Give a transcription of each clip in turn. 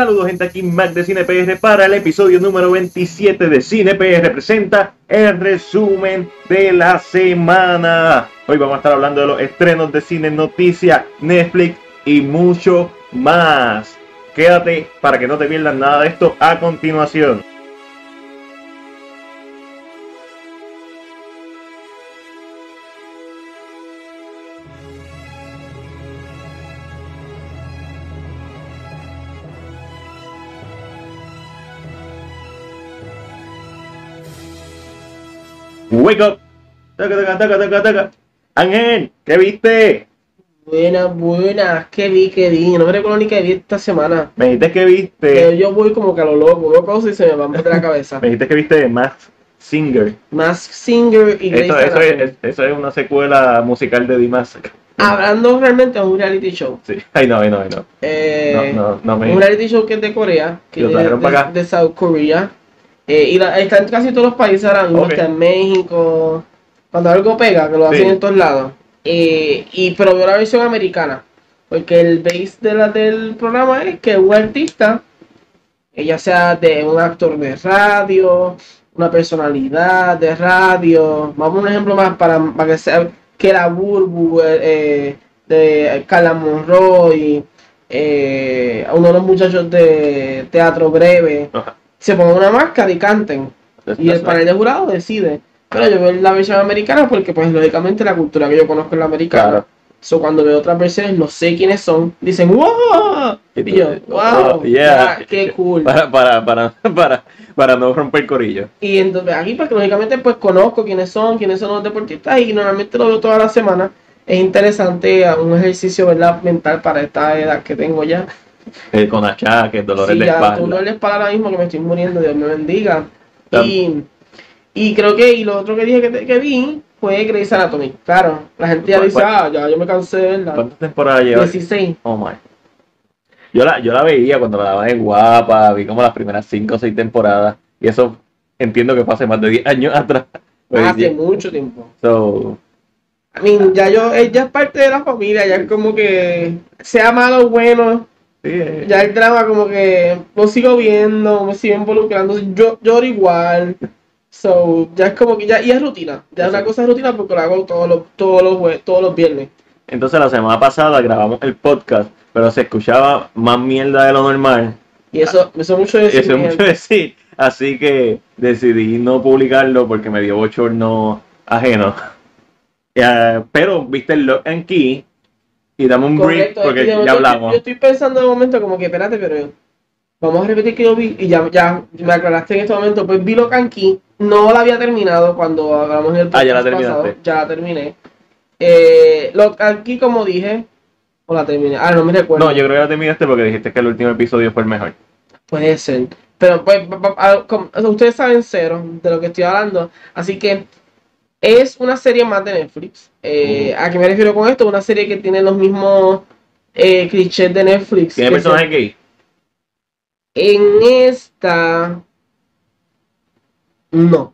Saludos gente aquí Mac de Cine PR para el episodio número 27 de Cine PR presenta el resumen de la semana. Hoy vamos a estar hablando de los estrenos de cine, noticias, Netflix y mucho más. Quédate para que no te pierdas nada de esto a continuación. Wake up. Taca, taca, taca, taca, taca. Ángel, ¿qué viste? Buenas, buenas. ¿Qué vi, qué vi? No me recuerdo ni qué vi esta semana. Me dijiste que viste. yo voy como que a lo loco, veo cosas y se me van por la cabeza. Me dijiste que viste Max Singer. Mask Singer y Grey's Eso, es, eso es una secuela musical de The Mask. Hablando realmente de un reality show. Sí. Ay, no, ay, no, ay, no. Eh, No, no, no me. Un reality show que es de Corea, que es de, para acá. de South Korea. Eh, y la- está en casi todos los países ahora mismo, está en México. Cuando algo pega, que lo hacen Sí. en todos lados. Eh, y pero veo la versión americana. Porque el base de la, del programa es que un artista, eh, ya sea de un actor de radio, una personalidad de radio, vamos a un ejemplo más para, para que sea que la Burbu eh, eh, de Carla Monroy, eh, uno de los muchachos de teatro breve, Ajá. Se pongan una máscara y canten. Y el panel de jurado decide. Pero yo veo la versión americana porque, pues, lógicamente la cultura que yo conozco es la americana. Claro. So, cuando veo otras versiones, no sé quiénes son. Dicen, ¡wow! Y yo, ¡wow! Oh, yeah. ¡Qué cool! Para, para, para, para, para no romper el corillo. Y entonces aquí, pues, lógicamente, pues, conozco quiénes son, quiénes son los deportistas y normalmente lo veo toda la semana. Es interesante, un ejercicio, ¿verdad? Mental para esta edad que tengo ya. Eh, con achaques, dolores Sí, de espalda. dolor de espalda ahora mismo que me estoy muriendo, Dios me bendiga. Y, y creo que, y lo otro que dije que, te- que vi fue Grey's Anatomy. Claro, la gente ya ¿Cuál- dice, ah, ya yo me cansé de verla. ¿Cuántas temporadas lleva? 16. Oh my. Yo la, yo la veía cuando la daban en guapa, vi como las primeras 5 o 6 temporadas. Y eso entiendo que fue hace más de 10 años atrás. Pues, Hace yeah. mucho tiempo. So, I mean, ya yo, ella es parte de la familia, ya es como que, sea malo o bueno, sí, eh, ya el drama como que lo sigo viendo, me sigo involucrando, yo lloro igual. So, ya es como que ya, y es rutina, ya es una cosa de rutina porque lo hago todos los, todos los, todos los viernes. Entonces la semana pasada grabamos el podcast, pero se escuchaba más mierda de lo normal. Y eso, eso mucho de Eso decir, es mucho decir. Así que decidí no publicarlo porque me dio bochorno ajeno. Eh, pero viste el Lock and Key y dame un brief Correcto, porque es que yo- ya hablamos. Yo, estoy pensando de momento como que, espérate, pero vamos a repetir que yo vi y ya, ya me aclaraste en este momento. Pues vi lo Key, no la había terminado cuando hablamos en el Ah, ya la podcast pasado, terminaste. ya la terminé. Eh, lo Key, como dije, o la terminé. Ah, no me recuerdo. No, yo creo que la terminaste porque dijiste que el último episodio fue el mejor. Puede ser. Pero pues, sea, ustedes saben cero de lo que estoy hablando. Así que es una serie más de Netflix. Eh, ¿A qué me refiero con esto? Una serie que tiene los mismos eh, clichés de Netflix. ¿Tiene que personaje se- gay? En esta... No.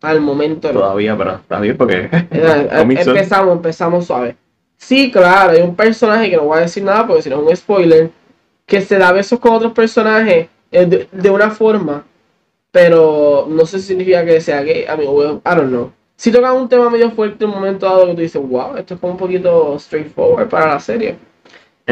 Al momento no. Todavía, pero está bien porque. Eh, empezamos, empezamos suave. Sí, claro, hay un personaje que no voy a decir nada porque si no es un spoiler, que se da besos con otros personajes eh, de, de una forma, pero no sé si significa que sea gay, mean, well, I don't know. Si tocan un tema medio fuerte en un momento dado que tú dices, wow, esto es como un poquito straightforward para la serie.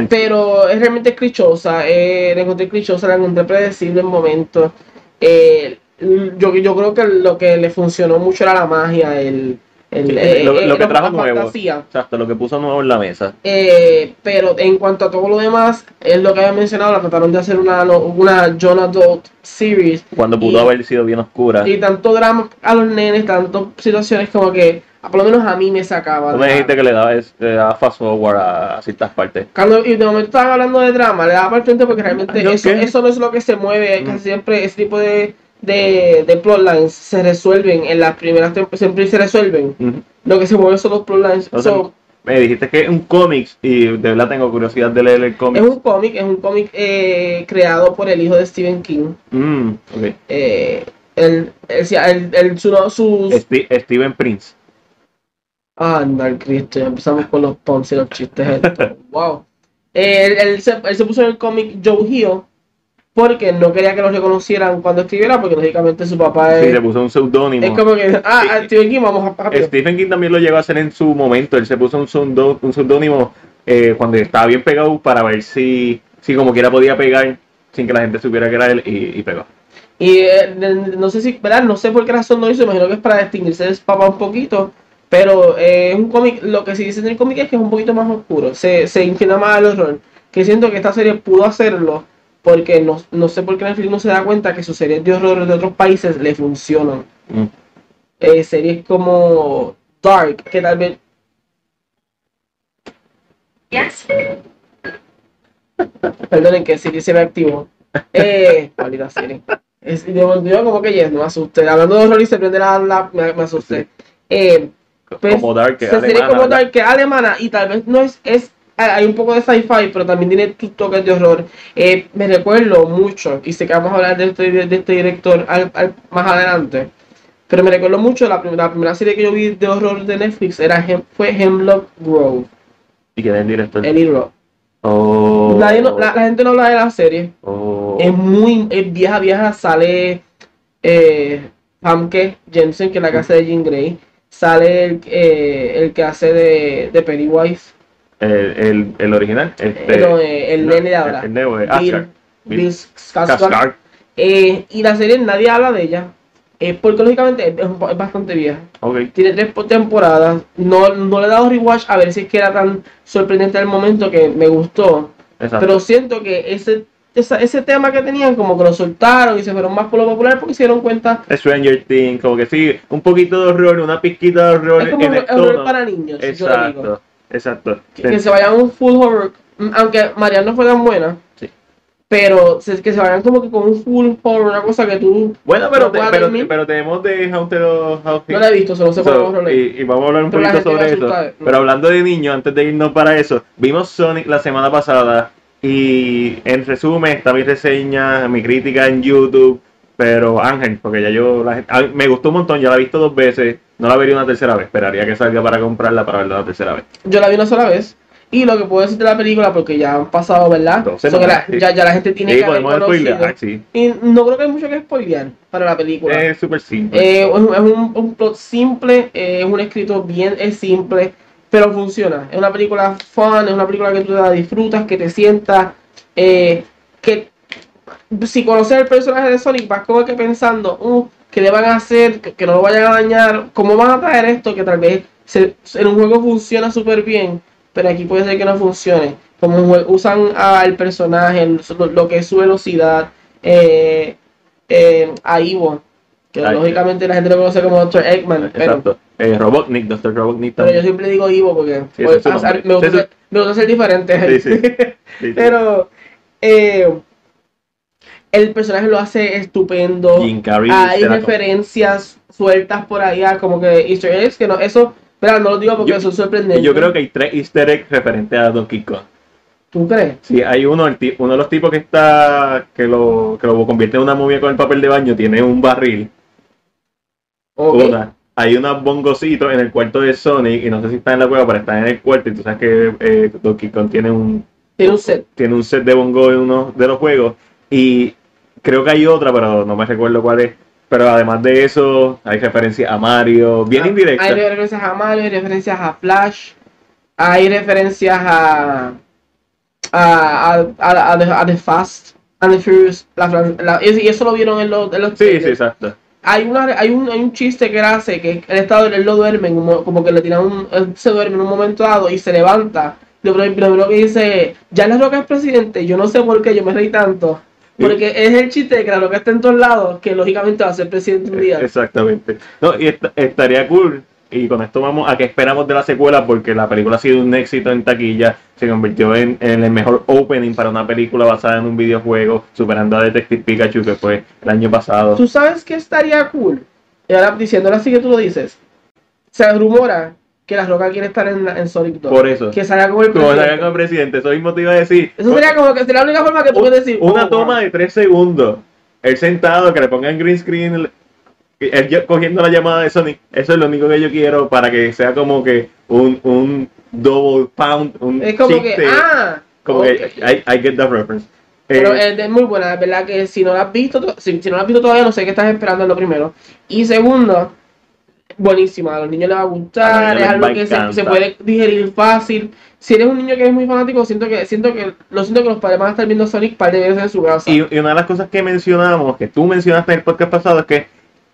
Pero es realmente clichosa, eh, la encontré clichosa, la encontré predecible en momentos. Eh, yo, yo creo que lo que le funcionó mucho era la magia, el, el, Sí, eh, lo, eh, lo que trajo nuevo. Exacto, lo que puso nuevo en la mesa. Eh, pero en cuanto a todo lo demás, es lo que había mencionado, la trataron de hacer una, una John Adult series Cuando pudo Y- haber sido bien oscura. y tanto drama a los nenes, tanto situaciones como que, por lo menos a mí me sacaba. Tú me dijiste que le daba, le daba fast forward a, a ciertas partes. Cuando, y de momento estaban hablando de drama, le daba para el frente porque realmente Ay, ¿yo eso, qué? eso no es lo que se mueve, Mm. casi siempre ese tipo de, de, de plotlines se resuelven en las primeras temporadas, siempre se resuelven. Lo que se mueve son los plotlines. O sea, So, Me dijiste que es un cómic y de verdad tengo curiosidad de leer el cómic. es un cómic, es un cómic eh, creado por el hijo de Stephen King. Mm, ok. Eh, el, el, el, el- su, no, sus... Sti- Steven Prince. Ah, no, Cristo, ya empezamos con los puns y los chistes wow. Eh, él, él se, él se puso en el cómic Joe Hill porque no quería que lo reconocieran cuando escribiera, porque lógicamente su papá Sí, es, le puso un seudónimo. es como que, ah, Sí. ah, Stephen King, vamos a rápido. Stephen King también lo llegó a hacer en su momento. Él se puso un, seudónimo eh, cuando estaba bien pegado para ver si, si como quiera podía pegar sin que la gente supiera que era él y, y pegó. Y eh, no sé si, ¿verdad? No sé por qué razón lo hizo, imagino que es para distinguirse de su papá un poquito. Pero eh, es un cómic, lo que sí dice en el cómic es que es un poquito más oscuro, se, se inclina más al horror. Que siento que esta serie pudo hacerlo porque no, no sé por qué Netflix no se da cuenta que sus series de horror de otros países le funcionan. Mm. Eh, series como Dark, que tal vez Yes. Perdonen que Siri se me activó. Eh, maldita Siri. Es, yo, yo como que yes, no me asusté. Hablando de horror y se prende la, la- me, me asusté. Eh, pues, como Dark, que se serie alemana, como. Dark, que es alemana y tal vez no es, es hay un poco de sci-fi, pero también tiene tus toques de horror. Eh, me recuerdo mucho, y sé que vamos a hablar de este, de este director al- al- más adelante, pero me recuerdo mucho la, la primera serie que yo vi de horror de Netflix era fue Hemlock Grove, Y que es el director. Eli Roth. Oh, Nadie no- la, la gente no habla de la serie. oh. Es muy es vieja, vieja. Sale eh, Pamke Jensen, que es la que hace de Jean Grey. Sale el, eh, el que hace de, de Pennywise. El, el, el original. Este, Eh, no, el no, nene de ahora. El, el nuevo, Bill, Asgard. Bill Skarsgård. Skarsgård. Eh, y la serie nadie habla de ella. eh, porque lógicamente es, bastante vieja. Tiene tres po- temporadas. No, no le he dado rewatch a ver si es que era tan sorprendente al momento que me gustó. Exacto. Pero siento que ese, esa- ese tema que tenían, como que lo soltaron y se fueron más por lo popular porque se dieron cuenta. Stranger Things, como que sí, un poquito de horror, una pizquita de horror Es como en un el horror para niños, yo lo digo. Exacto. Que, que se vayan un full horror. mm, Aunque Mariana no fue tan buena. Sí. Pero se- que se vayan como que con un full horror, una cosa que tú Bueno, pero, ¿No te- pero, pero tenemos de Haunted of House no la he visto, solo sé So, horror. y, y vamos a hablar un Pero poquito sobre eso. Pero hablando de niños, antes de irnos para eso, vimos Sonic la semana pasada y en resumen está mi reseña, mi crítica en YouTube, pero Ángel, porque ya yo la gente- me gustó un montón, ya la he visto dos veces, no la vería una tercera vez, esperaría que salga para comprarla para verla una tercera vez. Yo la vi una sola vez. Y lo que puedo decir de la película, porque ya han pasado, ¿verdad? Dos So que la- semanas, sí. ya, ya la gente tiene Sí, que haber podemos conocido. spoilear, sí. Y no creo que hay mucho que spoilear para la película. Es súper simple. Eh, es un, es un- un plot simple, eh, es un escrito bien es simple, pero funciona. Es una película fun, es una película que tú la disfrutas, que te sientas, eh, que si conoces el personaje de Sonic vas como que pensando, uh, ¿qué le van a hacer? Que, que no lo vayan a dañar, ¿cómo van a traer esto? Que tal vez se- en un juego funciona súper bien, pero aquí puede ser que no funcione. Como usan al personaje, el- lo, lo que es su velocidad, eh, eh, a Ivo, que Ay, lógicamente la gente lo conoce como Dr. Eggman, pero, Exacto. Eh, Robotnik, Dr. Robotnik pero yo también. siempre digo Ivo porque Sí, pues, me, gusta ser, me gusta ser diferente. Sí, sí. Sí, sí. pero eh, el personaje lo hace estupendo. Jim Carrey Hay referencias sueltas por ahí a como que Easter eggs, que no, eso, pero no lo digo porque Yo- son sorprendentes. Yo creo que hay tres easter eggs referentes a Donkey Kong. ¿Tú crees? Sí, hay uno, el uno de los tipos que está, que lo, que lo convierte en una momia con el papel de baño, tiene un barril, Ok. una. Hay unos bongocitos en el cuarto de Sonic, y no sé si está en la cueva, pero está en el cuarto, y tú sabes que eh, Donkey Kong tiene un, Tiene un set. tiene un set de bongo en uno de los juegos, y creo que hay otra, pero no me recuerdo cuál es. Pero además de eso, hay referencia a Mario, bien Ah, indirecta. Hay referencias a Mario, hay referencias a Flash, hay referencias a a, a, a, a The, Fast and the Furious. La, la- y eso lo vieron en los, en los Sí, sí, exacto. Hay, una, hay, un, hay un chiste que hace que él, está, él lo duerme, en un mo- como que le tiran un, él se duerme en un momento dado y se levanta. Lo primero lo primero que dice, ya la roca es presidente, yo no sé por qué yo me reí tanto. Porque es el chiste de que la roca está en todos lados, que lógicamente va a ser presidente un día. Exactamente. No, y est- estaría cool. Y con esto vamos a qué esperamos de la secuela, porque la película ha sido un éxito en taquilla. Se convirtió en, en el mejor opening para una película basada en un videojuego, superando a Detective Pikachu, que fue el año pasado. ¿Tú sabes que estaría cool? Y ahora diciéndolo así que tú lo dices. Se rumora que la roca quiere estar en, en Sonic 2. Por eso. Que salga como el Como presidente. salga como presidente, eso mismo te iba a decir. Eso sería como que sería la única forma que tú puedes decir. una oh, toma wow. de tres segundos. Él sentado, que le pongan green screen, él cogiendo la llamada de Sonic. Eso es lo único que yo quiero para que sea como que un, un double pound, un Es como chiste. que, ah, Como ok. que I, I get the reference. Pero Eh, es, muy buena, es verdad que si no la has visto, to- si, si no la has visto todavía, no sé qué estás esperando en lo primero. Y segundo, buenísima, a los niños les va a gustar, es algo que se, puede digerir fácil. Si eres un niño que es muy fanático, siento que siento que lo siento que los padres van a estar viendo Sonic par de veces en su casa. y, y una de las cosas que mencionamos, que tú mencionaste en el podcast pasado, es que,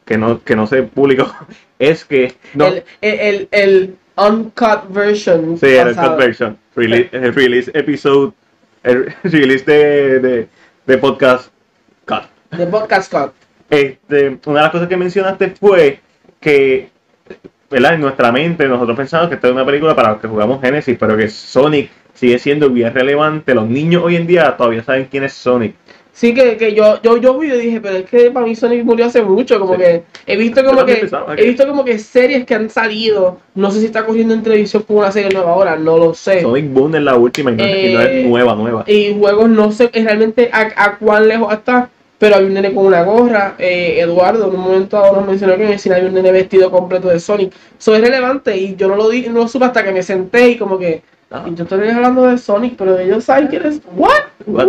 que, no, que no se publicó, es que... No, el, el, el, el uncut version. sí, el pasado. cut version. Release, el release episode, el release de, de, de podcast cut. De podcast cut. Este, una de las cosas que mencionaste fue que, ¿verdad? En nuestra mente nosotros pensamos que esta es una película para los que jugamos Genesis, pero que Sonic sigue siendo bien relevante. Los niños hoy en día todavía saben quién es Sonic. Sí, que, que yo, yo, yo vi y dije, pero es que para mí Sonic murió hace mucho, como Sí. que he visto como que he visto como que series que han salido, no sé si está corriendo en televisión como una serie nueva ahora, no lo sé. Sonic Boom es la última y no, es- y no Eh, es nueva, nueva. Y juegos no sé realmente a, a cuán lejos está, pero hay un nene con una gorra, eh, Eduardo en un momento dado nos mencionó que en el cine había un nene vestido completo de Sonic. Eso es relevante y yo no lo di, no lo supe hasta que me senté y como que, Ah, y yo estoy hablando de Sonic, pero ellos saben quién es, what? what?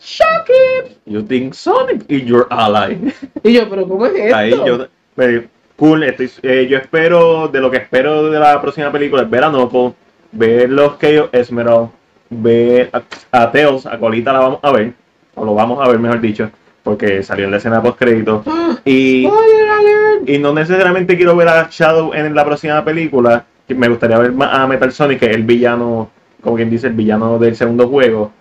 Shocking. You think Sonic is your ally. Y yo, pero ¿cómo es esto? Ahí yo, me- cool, estoy- eh, yo espero, de lo que espero de la próxima película es ver a Nopo, ver los Chaos Esmeralda, ver a, a Tails, a Colita la vamos a ver, o lo vamos a ver mejor dicho, porque salió en la escena post crédito. Y, y no necesariamente quiero ver a Shadow en la próxima película, me gustaría ver más a Metal Sonic, que es el villano, como quien dice, el villano del segundo juego.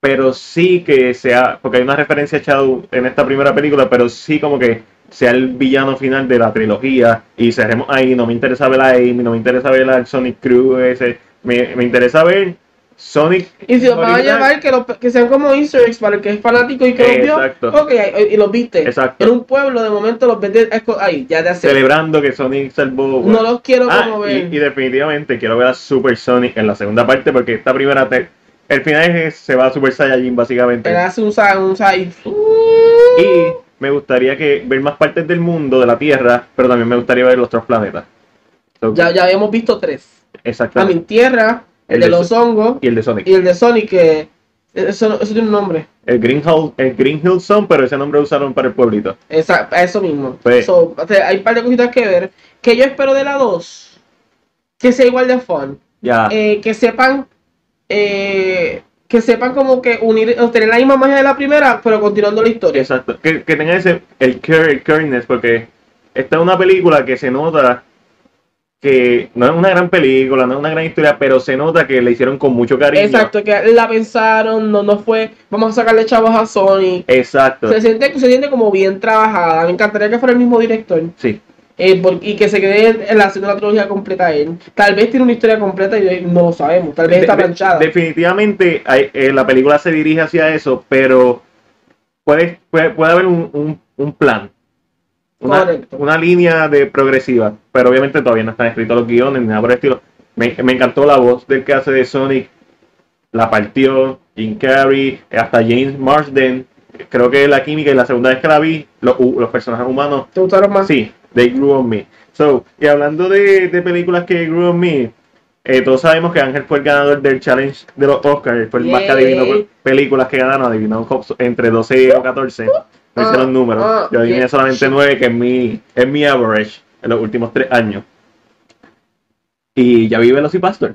Pero sí que sea, porque hay una referencia a Shadow en esta primera película, pero sí como que sea el villano final de la trilogía y cerremos ahí. No me interesa ver a Amy, no me interesa ver al Sonic Crew ese. Me, me interesa ver Sonic. Y si los van a llevar, que, los- que sean como easter eggs para el que es fanático y que los vio, Exacto. ok, y los viste. Exacto. En un pueblo, de momento los esco- ahí, ya te hace. Celebrando que Sonic salvó. No los quiero Ah, como ver. y definitivamente quiero ver a Super Sonic en la segunda parte porque esta primera te- el final es se va a Super Saiyajin básicamente. Él hace un un side. Y me gustaría que ver más partes del mundo, de la Tierra, pero también me gustaría ver los otros planetas. So, Ya, ya habíamos visto tres. A Exactamente. mi tierra, el, El de de los hongos Y el de Sonic. y el de Sonic, que eso, eso tiene un nombre. El Green Hill, el Green Hill Zone, pero ese nombre lo usaron para el pueblito. Esa, eso mismo. Pues- So, hay un par de cositas que ver. Que yo espero de la 2. Que sea igual de fun. Ya. Eh, que sepan. eh, que sepan como que unir, tener la misma magia de la primera, pero continuando la historia. Exacto. Que, que tenga ese, el care, el careness, porque esta es una película que se nota que no es una gran película, no es una gran historia, pero se nota que le hicieron con mucho cariño. Exacto, que la pensaron, no, no fue, vamos a sacarle chavos a Sonic. Exacto. Se siente, se siente como bien trabajada. Me encantaría que fuera el mismo director. Sí. eh, y que se quede en la haciendo la trilogía completa él. Tal vez tiene una historia completa y no lo sabemos. Tal vez está de- planchada. definitivamente hay- eh, la película se dirige hacia eso, pero puede, puede, puede haber un, un- un plan. Una, una línea de progresiva, pero obviamente todavía no están escritos los guiones ni nada por el estilo. Me, me encantó la voz del que hace de Sonic, la partió, Jim Carrey, hasta James Marsden. Creo que la química y la segunda vez que la vi, los, los personajes humanos ¿Te gustaron más? Sí, They Grew on Me. So, y hablando de, de películas que grew on me, eh, todos sabemos que Ángel fue el ganador del challenge de los Oscars, fue el más que adivinó pe- películas que ganaron, adivinó entre 12 o 14. No hice los números. ah, Yo adiviné yeah. solamente 9, que es mi, es mi average en los últimos 3 años. Y ya vi Velocipastor.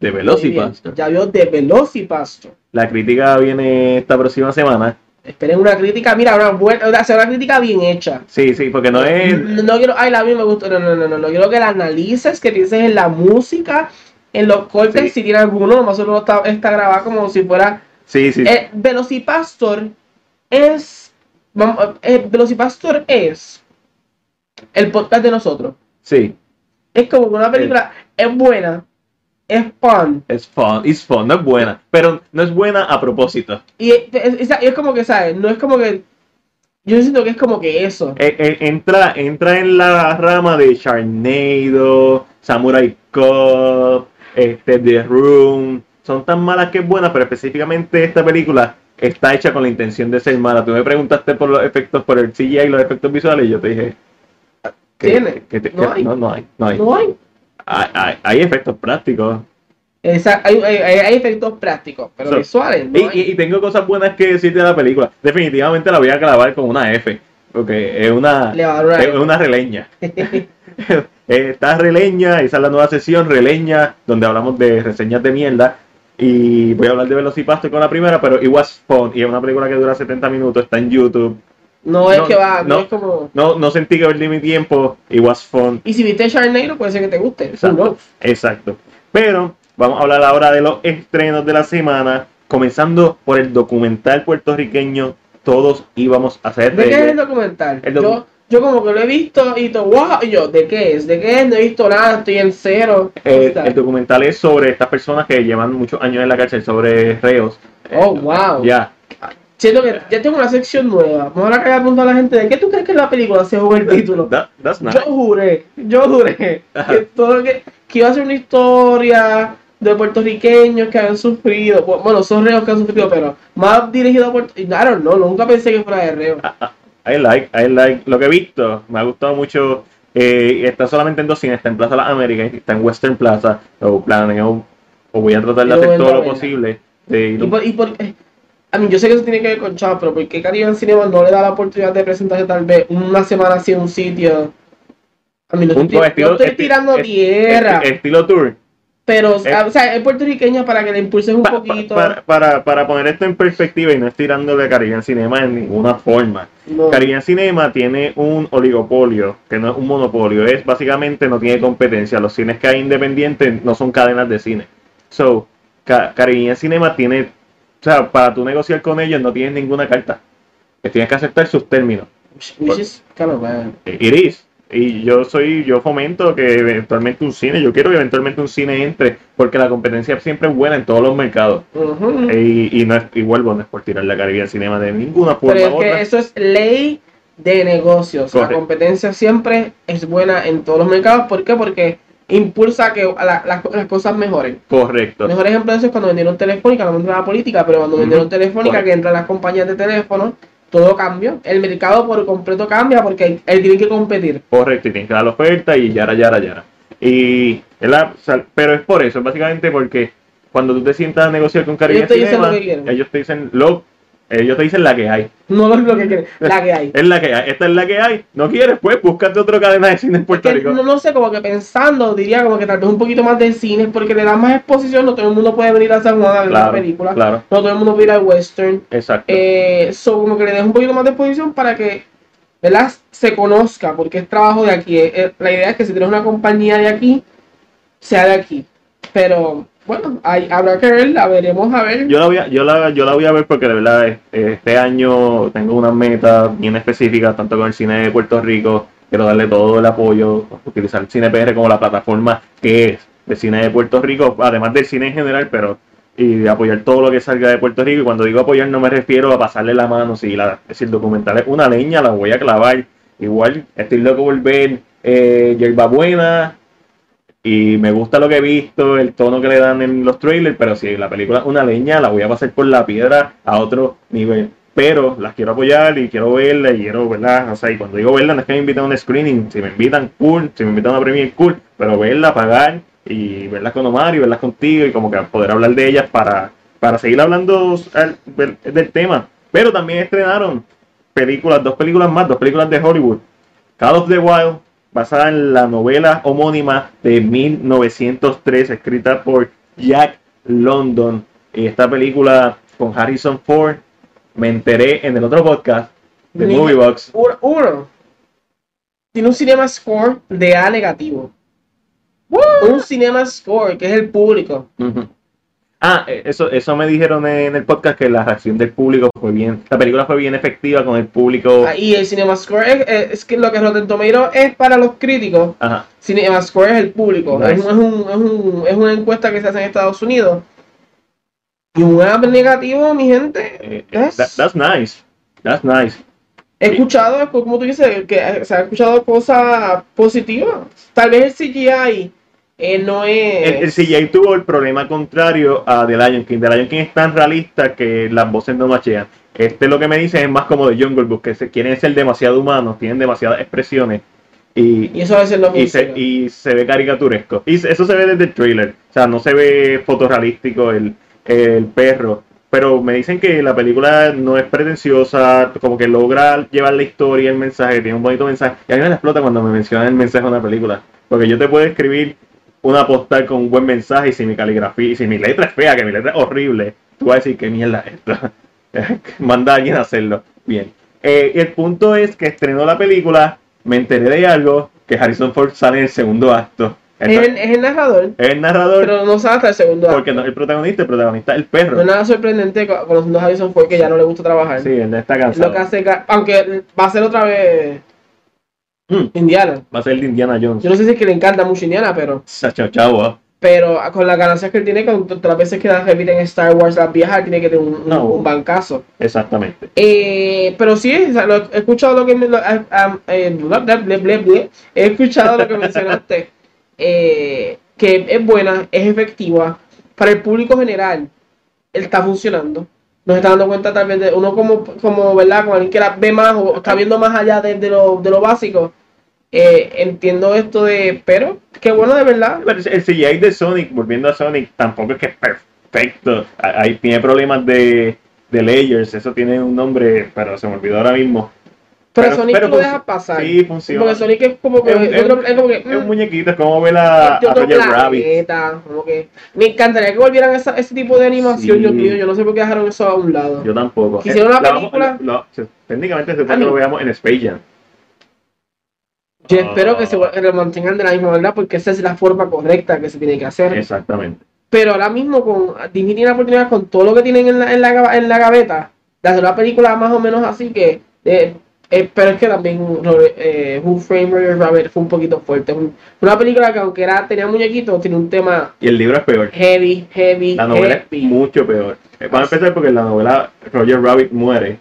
De. Velocipastor. Ya vio de Velocipastor. La crítica viene esta próxima semana. Esperen una crítica, mira, una buena, o una crítica bien hecha. Sí, sí, porque no es. No, no quiero, ay, la mí me gustó, no, no, no, no, no, quiero que la analices, que pienses en la música, en los cortes, Sí. si tiene alguno, nomás solo está, está grabado como si fuera... Sí, sí. Eh, Velocipastor es, vamos, eh, Velocipastor es el podcast de nosotros. Sí. Es como una película es buena, es fun, Es fun, it's fun, no es buena, pero no es buena a propósito. y es, es- es como que, ¿sabes? No es como que... Yo siento que es como que eso. Eh, eh, entra, entra en la rama de Sharknado, Samurai Cop, este, The Room. Son tan malas que es buena, pero específicamente esta película está hecha con la intención de ser mala. Tú me preguntaste por los efectos, por el CGI y los efectos visuales, y yo te dije. que- Tiene. que No hay. no, no hay. No hay. No hay. Hay, hay- hay efectos prácticos. Esa- hay, efectos prácticos, pero So, visuales. no Y, y- tengo cosas buenas que decirte de la película. Definitivamente la voy a clavar con una F. Porque es una, es una releña. Está releña, esa es la nueva sesión, releña, donde hablamos de reseñas de mierda. Y voy a hablar de Velocipaster con la primera, pero It Was Fun. Y es una película que dura 70 minutos, está en YouTube. No es que va, no, no. es como. No, no sentí que perdí mi tiempo. It Was Fun. Y si viste Sharknado, puede ser que te guste. Exacto. Exacto. Pero vamos a hablar ahora de los estrenos de la semana, comenzando por el documental puertorriqueño. Todos íbamos a hacer ¿De qué es el documental? El docu- yo, yo como que lo he visto y todo, wow, y yo, ¿de qué es? ¿De qué es? No he visto nada, estoy en cero. Eh, el documental es sobre estas personas que llevan muchos años en la cárcel, sobre reos. Oh, wow. Ya. Siento que ya tengo una sección nueva. Vamos le preguntar a la gente, ¿de qué tú crees que en la película se juega el título? That- that's nice. Yo juré, yo juré que todo lo que, que iba a ser una historia de puertorriqueños que habían sufrido, bu- bueno, son reos que han sufrido, pero más dirigido a Puerto I don't know, nunca pensé que fuera de reo. I like, I like. Lo que he visto, me ha gustado mucho. eh, está solamente en dos cines, está en Plaza Las Américas, está en Western Plaza. O planeo, o voy a tratar de hacer todo lo posible. de ir Y por, y por, eh, a mí, yo sé que eso tiene que ver con Chavo, pero ¿por qué Caribbean Cinema no le da la oportunidad de presentarse tal vez una semana así en un sitio? A mí no estoy, estilo- yo estoy esti- tirando esti- tierra, esti- estilo tour. Pero, eh, o sea, es puertorriqueña para que le impulses un Pa- pa- poquito. para, para, para poner esto en perspectiva y no estirándole a Caribbean Cinema en ninguna forma. No. Caribbean Cinema tiene un oligopolio, que no es un monopolio, es básicamente no tiene competencia. Los cines que hay independientes no son cadenas de cine. So, Ca- Caribbean Cinema tiene, o sea, para tú negociar con ellos no tienes ninguna carta. Que tienes que aceptar sus términos. Which is kind of bad. It is. Y yo soy, yo fomento que eventualmente un cine, yo quiero que eventualmente un cine entre, porque la competencia siempre es buena en todos los mercados. Ujú. Y, y no es, y vuelvo, no es por tirar la Caribbean Cinema de ninguna forma Pero es u que otra. eso es ley de negocios. La competencia siempre es buena en todos los mercados. ¿Por qué? Porque impulsa que la- la- las cosas mejoren. Correcto. Mejor ejemplo de eso es cuando vendieron Telefónica, no entra la política, pero cuando Ujú. vendieron Telefónica, Correcto. que entran las compañías de teléfono, todo cambió. El mercado por completo cambia porque él tiene que competir. Correcto, y tienes que dar la oferta y yara, yara, yara. Y, la- o sea, pero es por eso, es básicamente porque cuando tú te sientas a negociar con Caribbean Ellos te dicen Cinema, lo que quieren. ellos te dicen lo, ellos te dicen la que hay. No es lo que quieren, la que hay. Es la que hay, esta es la que hay. No quieres, pues búscate otra cadena de cine en Puerto Rico. no, no sé, como que pensando, diría como que tal vez un poquito más de cine, porque le dan más exposición, no todo el mundo puede venir a San Juan a ver Claro, una película, claro. no todo el mundo puede ir al western, Exacto. eh, so, como que le des un poquito más de exposición para que, ¿verdad? Se conozca, porque es trabajo de aquí, Eh, eh, la idea es que si tienes una compañía de aquí, sea de aquí, pero bueno, hay, habrá que ver, la veremos a ver, Yo la, voy a, yo, la, yo la voy a ver porque de verdad eh, este año tengo unas metas bien específicas, tanto con el cine de Puerto Rico, quiero darle todo el apoyo, utilizar el Cine PR como la plataforma que es de cine de Puerto Rico, además del cine en general, pero y apoyar todo lo que salga de Puerto Rico. Y cuando digo apoyar no me refiero a pasarle la mano, si la, es decir, documental es una leña, la voy a clavar. Igual estoy loco por ver eh, Yerba Buena, y me gusta lo que he visto, el tono que le dan en los trailers, pero si la película es una leña, la voy a pasar por la piedra a otro nivel. Pero las quiero apoyar y quiero verla y quiero, ¿verdad? O sea, y cuando digo verla no es que me invitan a un screening, si me invitan, cool, si me invitan a una premiere, cool, pero verla, pagar y verlas con Omar y verlas contigo y como que poder hablar de ellas para, para seguir hablando del tema. Pero también estrenaron películas, dos películas más, dos películas de Hollywood. Call of the Wild, basada en la novela homónima de 1903, escrita por Jack London. Esta película con Harrison Ford, me enteré en el otro podcast de Ni- Moviebox. uno, tiene un cinema score de A negativo, un cinema score que es el público. Ah, eh, eso, eso me dijeron en el podcast que la reacción del público fue bien, la película fue bien efectiva con el público. Ah, y el cinema score es, es- es que lo que Rotten Tomatoes es para los críticos, Ajá. Cinema Score es el público. Nice. Es, un- es, un- es un- es una encuesta que se hace en Estados Unidos. Y un app negativo, mi gente. Eh, eh, es- that- that's nice. That's nice. he escuchado, como tú dices, que se ha escuchado cosas positivas. Tal vez el CGI eh, no es. El, el CGI tuvo el problema contrario a The Lion King. The Lion King es tan realista que las voces no machean. Este lo que me dicen es más como de Jungle Book, que se, quieren ser demasiado humanos, tienen demasiadas expresiones. Y, Y eso a veces no y, se, y se ve caricaturesco. Y eso se ve desde el trailer. O sea, no se ve fotorrealístico el, el perro. Pero me dicen que la película no es pretenciosa, como que logra llevar la historia, el mensaje, tiene un bonito mensaje. Y a mí me la explota cuando me mencionan el mensaje de una película. Porque yo te puedo escribir una postal con un buen mensaje y si mi caligrafía, y si mi letra es fea, que mi letra es horrible, tú vas a decir, ¿qué mierda es esto? Manda a alguien a hacerlo. Bien. Eh, y el punto es que estrenó la película, me enteré de algo, que Harrison Ford sale en el segundo acto. Es el, es el narrador, es el narrador, pero no sabe hasta el segundo porque acto. no es el protagonista, el protagonista es el No perro. es nada sorprendente co- conociendo a Harrison Ford que ya no le gusta trabajar. Sí, él está Es cansado. lo que hace, aunque va a ser otra vez Hmm, Indiana. Va a ser el de Indiana Jones. Yo no sé si es que le encanta mucho Indiana, pero Sacho, chavo. pero con las ganancias que él tiene, con todas las veces que repiten en Star Wars, las viejas, tiene que tener un, un- No. un bancazo. Exactamente. Eh, pero sí, he escuchado lo que me, lo- ah, ah, eh, he escuchado lo que mencionaste, eh, que es buena, es efectiva para el público general, está funcionando. Nos está dando cuenta tal vez de uno como, como verdad, como alguien que la ve más o está viendo más allá de, de lo, de lo básico. eh, entiendo esto de, pero qué bueno de verdad. Pero El CGI de Sonic, volviendo a Sonic, tampoco es que es perfecto. Ahí tiene problemas de, de layers, eso tiene un nombre, pero se me olvidó ahora mismo. Pero, Pero- Sonic pero tú lo dejas pasar. Sí, funciona. Porque Sonic es como que, Es un- es otro- es como que, Es un mm, muñequito, es como ver a, a Roger Rabbit. planeta, como que me encantaría que volvieran esa, ese tipo de animación, Sí. Dios mío, yo no sé por qué dejaron eso a un lado. Yo tampoco. Hicieron una La vamos- película- la- la- técnicamente se supone A mí- que lo veamos en Space Jam. Yo Ah. espero que se lo mantengan de la misma manera porque esa es la forma correcta que se tiene que hacer. Exactamente. Pero ahora mismo con Disney tiene la oportunidad con todo lo que tienen en la, en la, en la gaveta de hacer una película más o menos así que eh, eh, pero es que también eh, Who Framed Roger Rabbit fue un poquito fuerte. Un- una película que aunque era, tenía muñequitos, tiene un tema Y el libro es peor. heavy, heavy, La novela es mucho peor. Eh, Vamos a empezar porque en la novela Roger Rabbit muere.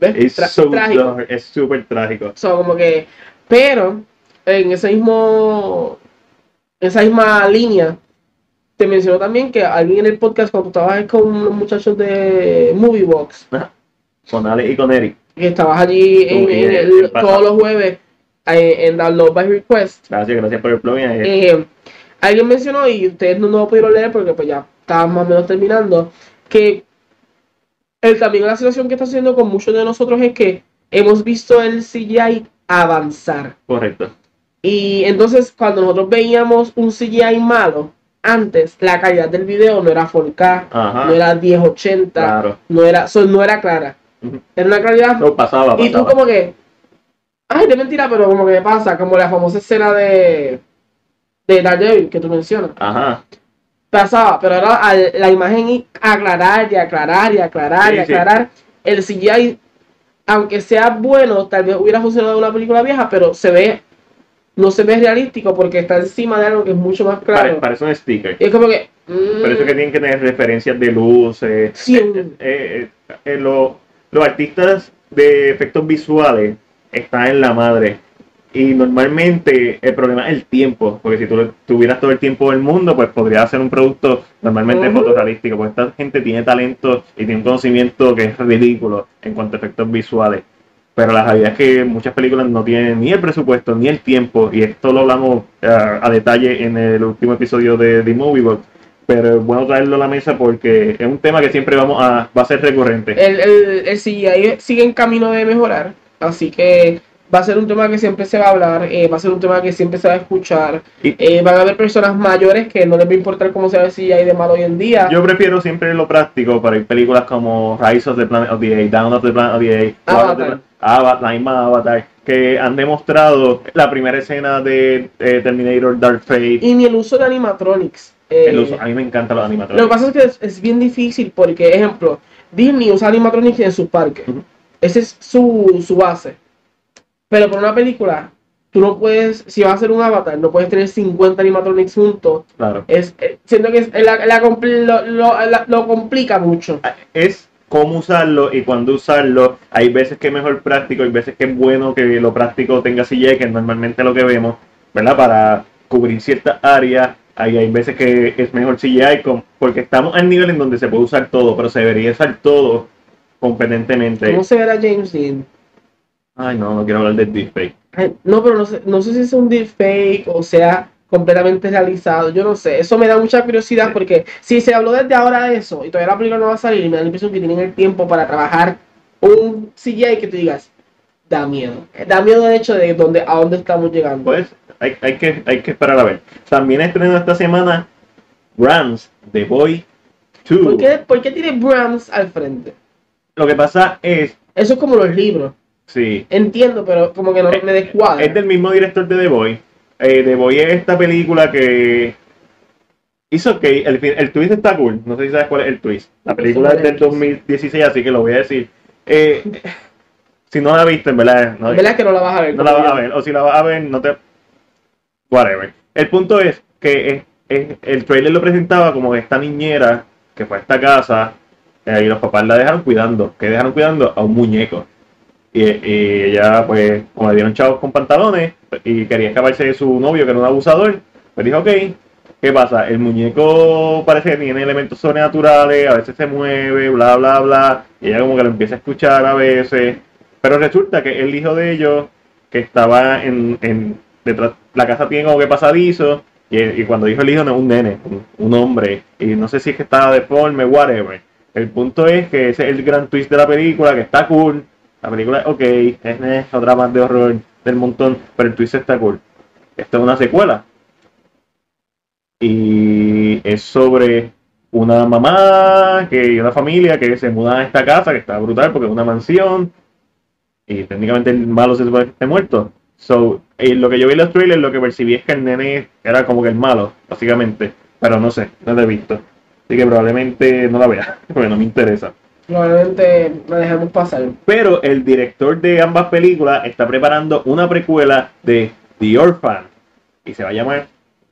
¿Ves? Es so trágico. es súper trágico. So, como que, pero en ese mismo, esa misma línea, te mencionó también que alguien en el podcast, cuando estabas con los muchachos de Movie Box, Con Ale y con Eric. Que estabas allí en, el- todos los jueves eh, en Download by Request, Gracias, gracias por el plugin. Eh, alguien mencionó, y ustedes no, no lo pudieron leer porque pues ya estábamos más o menos terminando, que el, también la situación que está haciendo con muchos de nosotros es que hemos visto el CGI avanzar. Correcto. Y entonces cuando nosotros veíamos un CGI malo, antes la calidad del video no era 4K, Ajá. no era 1080, Claro. no era, so, no era clara. Ujú. Era una claridad. No, pasaba, y tú como que, ay, de mentira, pero como que pasa, como la famosa escena de, de Daredevil que tú mencionas. Ajá. Pasaba, pero ahora al- la imagen y aclarar y aclarar y aclarar y sí. aclarar, el CGI, aunque sea bueno, tal vez hubiera funcionado en una película vieja, pero se ve, no se ve realístico porque está encima de algo que es mucho más claro. parece un sticker. Y es como que... mm, Por eso que tienen que tener referencias de luces. Sí, Eh, eh, eh, eh, lo- los artistas de efectos visuales están en la madre. Y normalmente el problema es el tiempo. Porque si tú tuvieras todo el tiempo del mundo, pues podrías hacer un producto normalmente Ujú. fotorrealístico. Porque esta gente tiene talento y tiene un conocimiento que es ridículo en cuanto a efectos visuales. Pero la realidad es que muchas películas no tienen ni el presupuesto ni el tiempo. Y esto lo hablamos eh, a detalle en el último episodio de The Movie Box pero es bueno traerlo a la mesa porque es un tema que siempre vamos a va a ser recurrente. el, el, el CGI sigue en camino de mejorar, así que va a ser un tema que siempre se va a hablar, eh, va a ser un tema que siempre se va a escuchar. Y- Eh, van a haber personas mayores que no les va a importar cómo sea el CGI de malo hoy en día. Yo prefiero siempre lo práctico para películas como Rise of the Planet of the Apes, Down of the Planet of the Apes, Avatar, la misma Avatar, que han demostrado la primera escena de eh, Terminator Dark Fate. y ni el uso de animatronics. Eh, el uso- a mí me encantan los lo que animatronics. pasa es que es, es bien difícil porque, ejemplo, Disney usa animatronics en sus parques. Ujú. Esa es su, su base. Pero por una película, tú no puedes, si vas a hacer un avatar, no puedes tener 50 animatronics juntos. Claro. Es, eh, siento que es- la- lo, lo- la- lo complica mucho. Es cómo usarlo y cuándo usarlo. Hay veces que es mejor práctico, hay veces que es bueno que lo práctico tenga CGI, que es normalmente lo que vemos, ¿verdad? Para cubrir ciertas áreas. Ahí hay veces que es mejor CGI, con- porque estamos al nivel en donde se puede usar todo, pero se debería usar todo competentemente. ¿Cómo se verá James Dean? Ay, no, no quiero hablar del deepfake. Ay, No, pero no sé, no sé si es un deepfake o sea completamente realizado. Yo no sé. Eso me da mucha curiosidad porque si se habló desde ahora de eso y todavía la película no va a salir, me da la impresión que tienen el tiempo para trabajar un CGI que tú digas, da miedo. Da miedo el hecho de dónde, a dónde estamos llegando. Pues hay, hay, que, hay que esperar a ver. También estrenó esta semana Rams, The Boy 2. ¿Por qué, por qué tiene Brahms al frente? Lo que pasa es, Eso es como los libros. sí, Entiendo, pero como que no me descuadra. es del mismo director de The Boy. Eh, The Boy es esta película que hizo que el, el twist está cool. No sé si sabes cuál es el twist. La película es del 2016, así que lo voy a decir. Eh, si no la viste, en verdad, no, ¿Verdad que no la vas a ver? no la vas a ver. O si la vas a ver, no te. Whatever. El punto es que es- es- el trailer lo presentaba como esta niñera que fue a esta casa eh, y los papás la dejaron cuidando. que dejaron cuidando? A un muñeco. Y, y ella, pues, como le dieron chavos con pantalones y quería escaparse de su novio, que era un abusador, pues dijo, ok, ¿qué pasa? El muñeco parece que tiene elementos sobrenaturales, a veces se mueve, bla, bla, bla, y ella como que lo empieza a escuchar a veces, pero resulta que el hijo de ellos, que estaba en, en detrás, la casa tiene como que pasadizo, y, y cuando dijo el hijo no es un nene, un, un hombre, y no sé si es que estaba deforme, whatever. El punto es que ese es el gran twist de la película, que está cool. La película es ok, es otra más de horror del montón, pero el twist está cool. Esta es una secuela. Y es sobre una mamá que, y una familia que se muda a esta casa, que está brutal porque es una mansión. Y técnicamente el malo se supone que esté muerto. So, eh, lo que yo vi en los trailers, lo que percibí es que el nene era como que el malo, básicamente. Pero no sé, no lo he visto. Así que probablemente no la vea, porque no me interesa. Probablemente la dejemos pasar. Pero el director de ambas películas está preparando una precuela de The Orphan. Y se va a llamar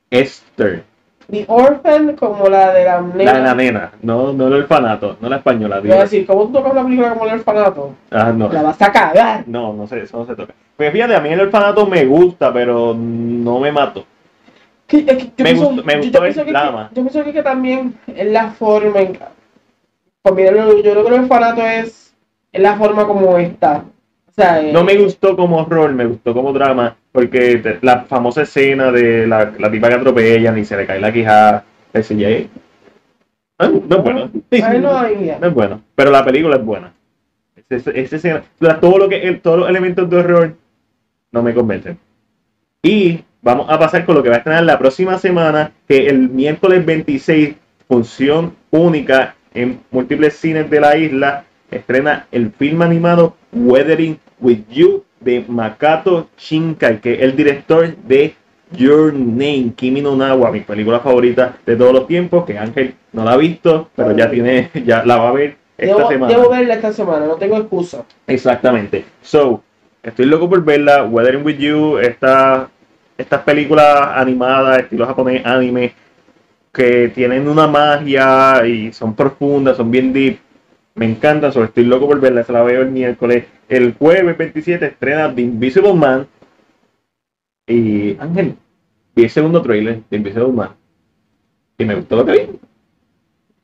Esther. The Orphan, como la de la La nena. de la nena, no, no el orfanato, no la española. Voy a decir, ¿cómo tú tocas una película como el orfanato? Ah, no. La vas a cagar. No, no sé, eso no se toca. Pues fíjate, a mí el orfanato me gusta, pero no me mato. Que- es que yo Me pienso- gustó- me yo- yo gustó el que- drama. Yo pienso que, que también es la forma en pues mira, yo creo que el orfanato es, es la forma como está. O sea, eh, No me gustó como horror, me gustó como drama, porque la famosa escena de la, la tipa que atropellan y se le cae la quijada, ese ya es- Ah, no es bueno. No. No es bueno, pero la película es buena. Escena- la- todo lo que, el- todos los elementos de horror no me convencen. Y vamos a pasar con lo que va a estrenar la próxima semana, que el miércoles 26, función única en múltiples cines de la isla, estrena el film animado Weathering with You de Makoto Shinkai, que es el director de Your Name, Kimi no Nawa, mi película favorita de todos los tiempos, que Ángel no la ha visto, pero ya tiene, ya la va a ver esta Debo, semana. debo verla esta semana, no tengo excusa. Exactamente. So, estoy loco por verla. Weathering with You, esta, estas películas animadas, estilo japonés, anime, que tienen una magia y son profundas, son bien deep. Me encantan, so, estoy loco por verla. Se la veo el miércoles. El jueves 27 estrena The Invisible Man. Y Ángel, vi el segundo trailer de Invisible Man. Y me gustó lo que vi.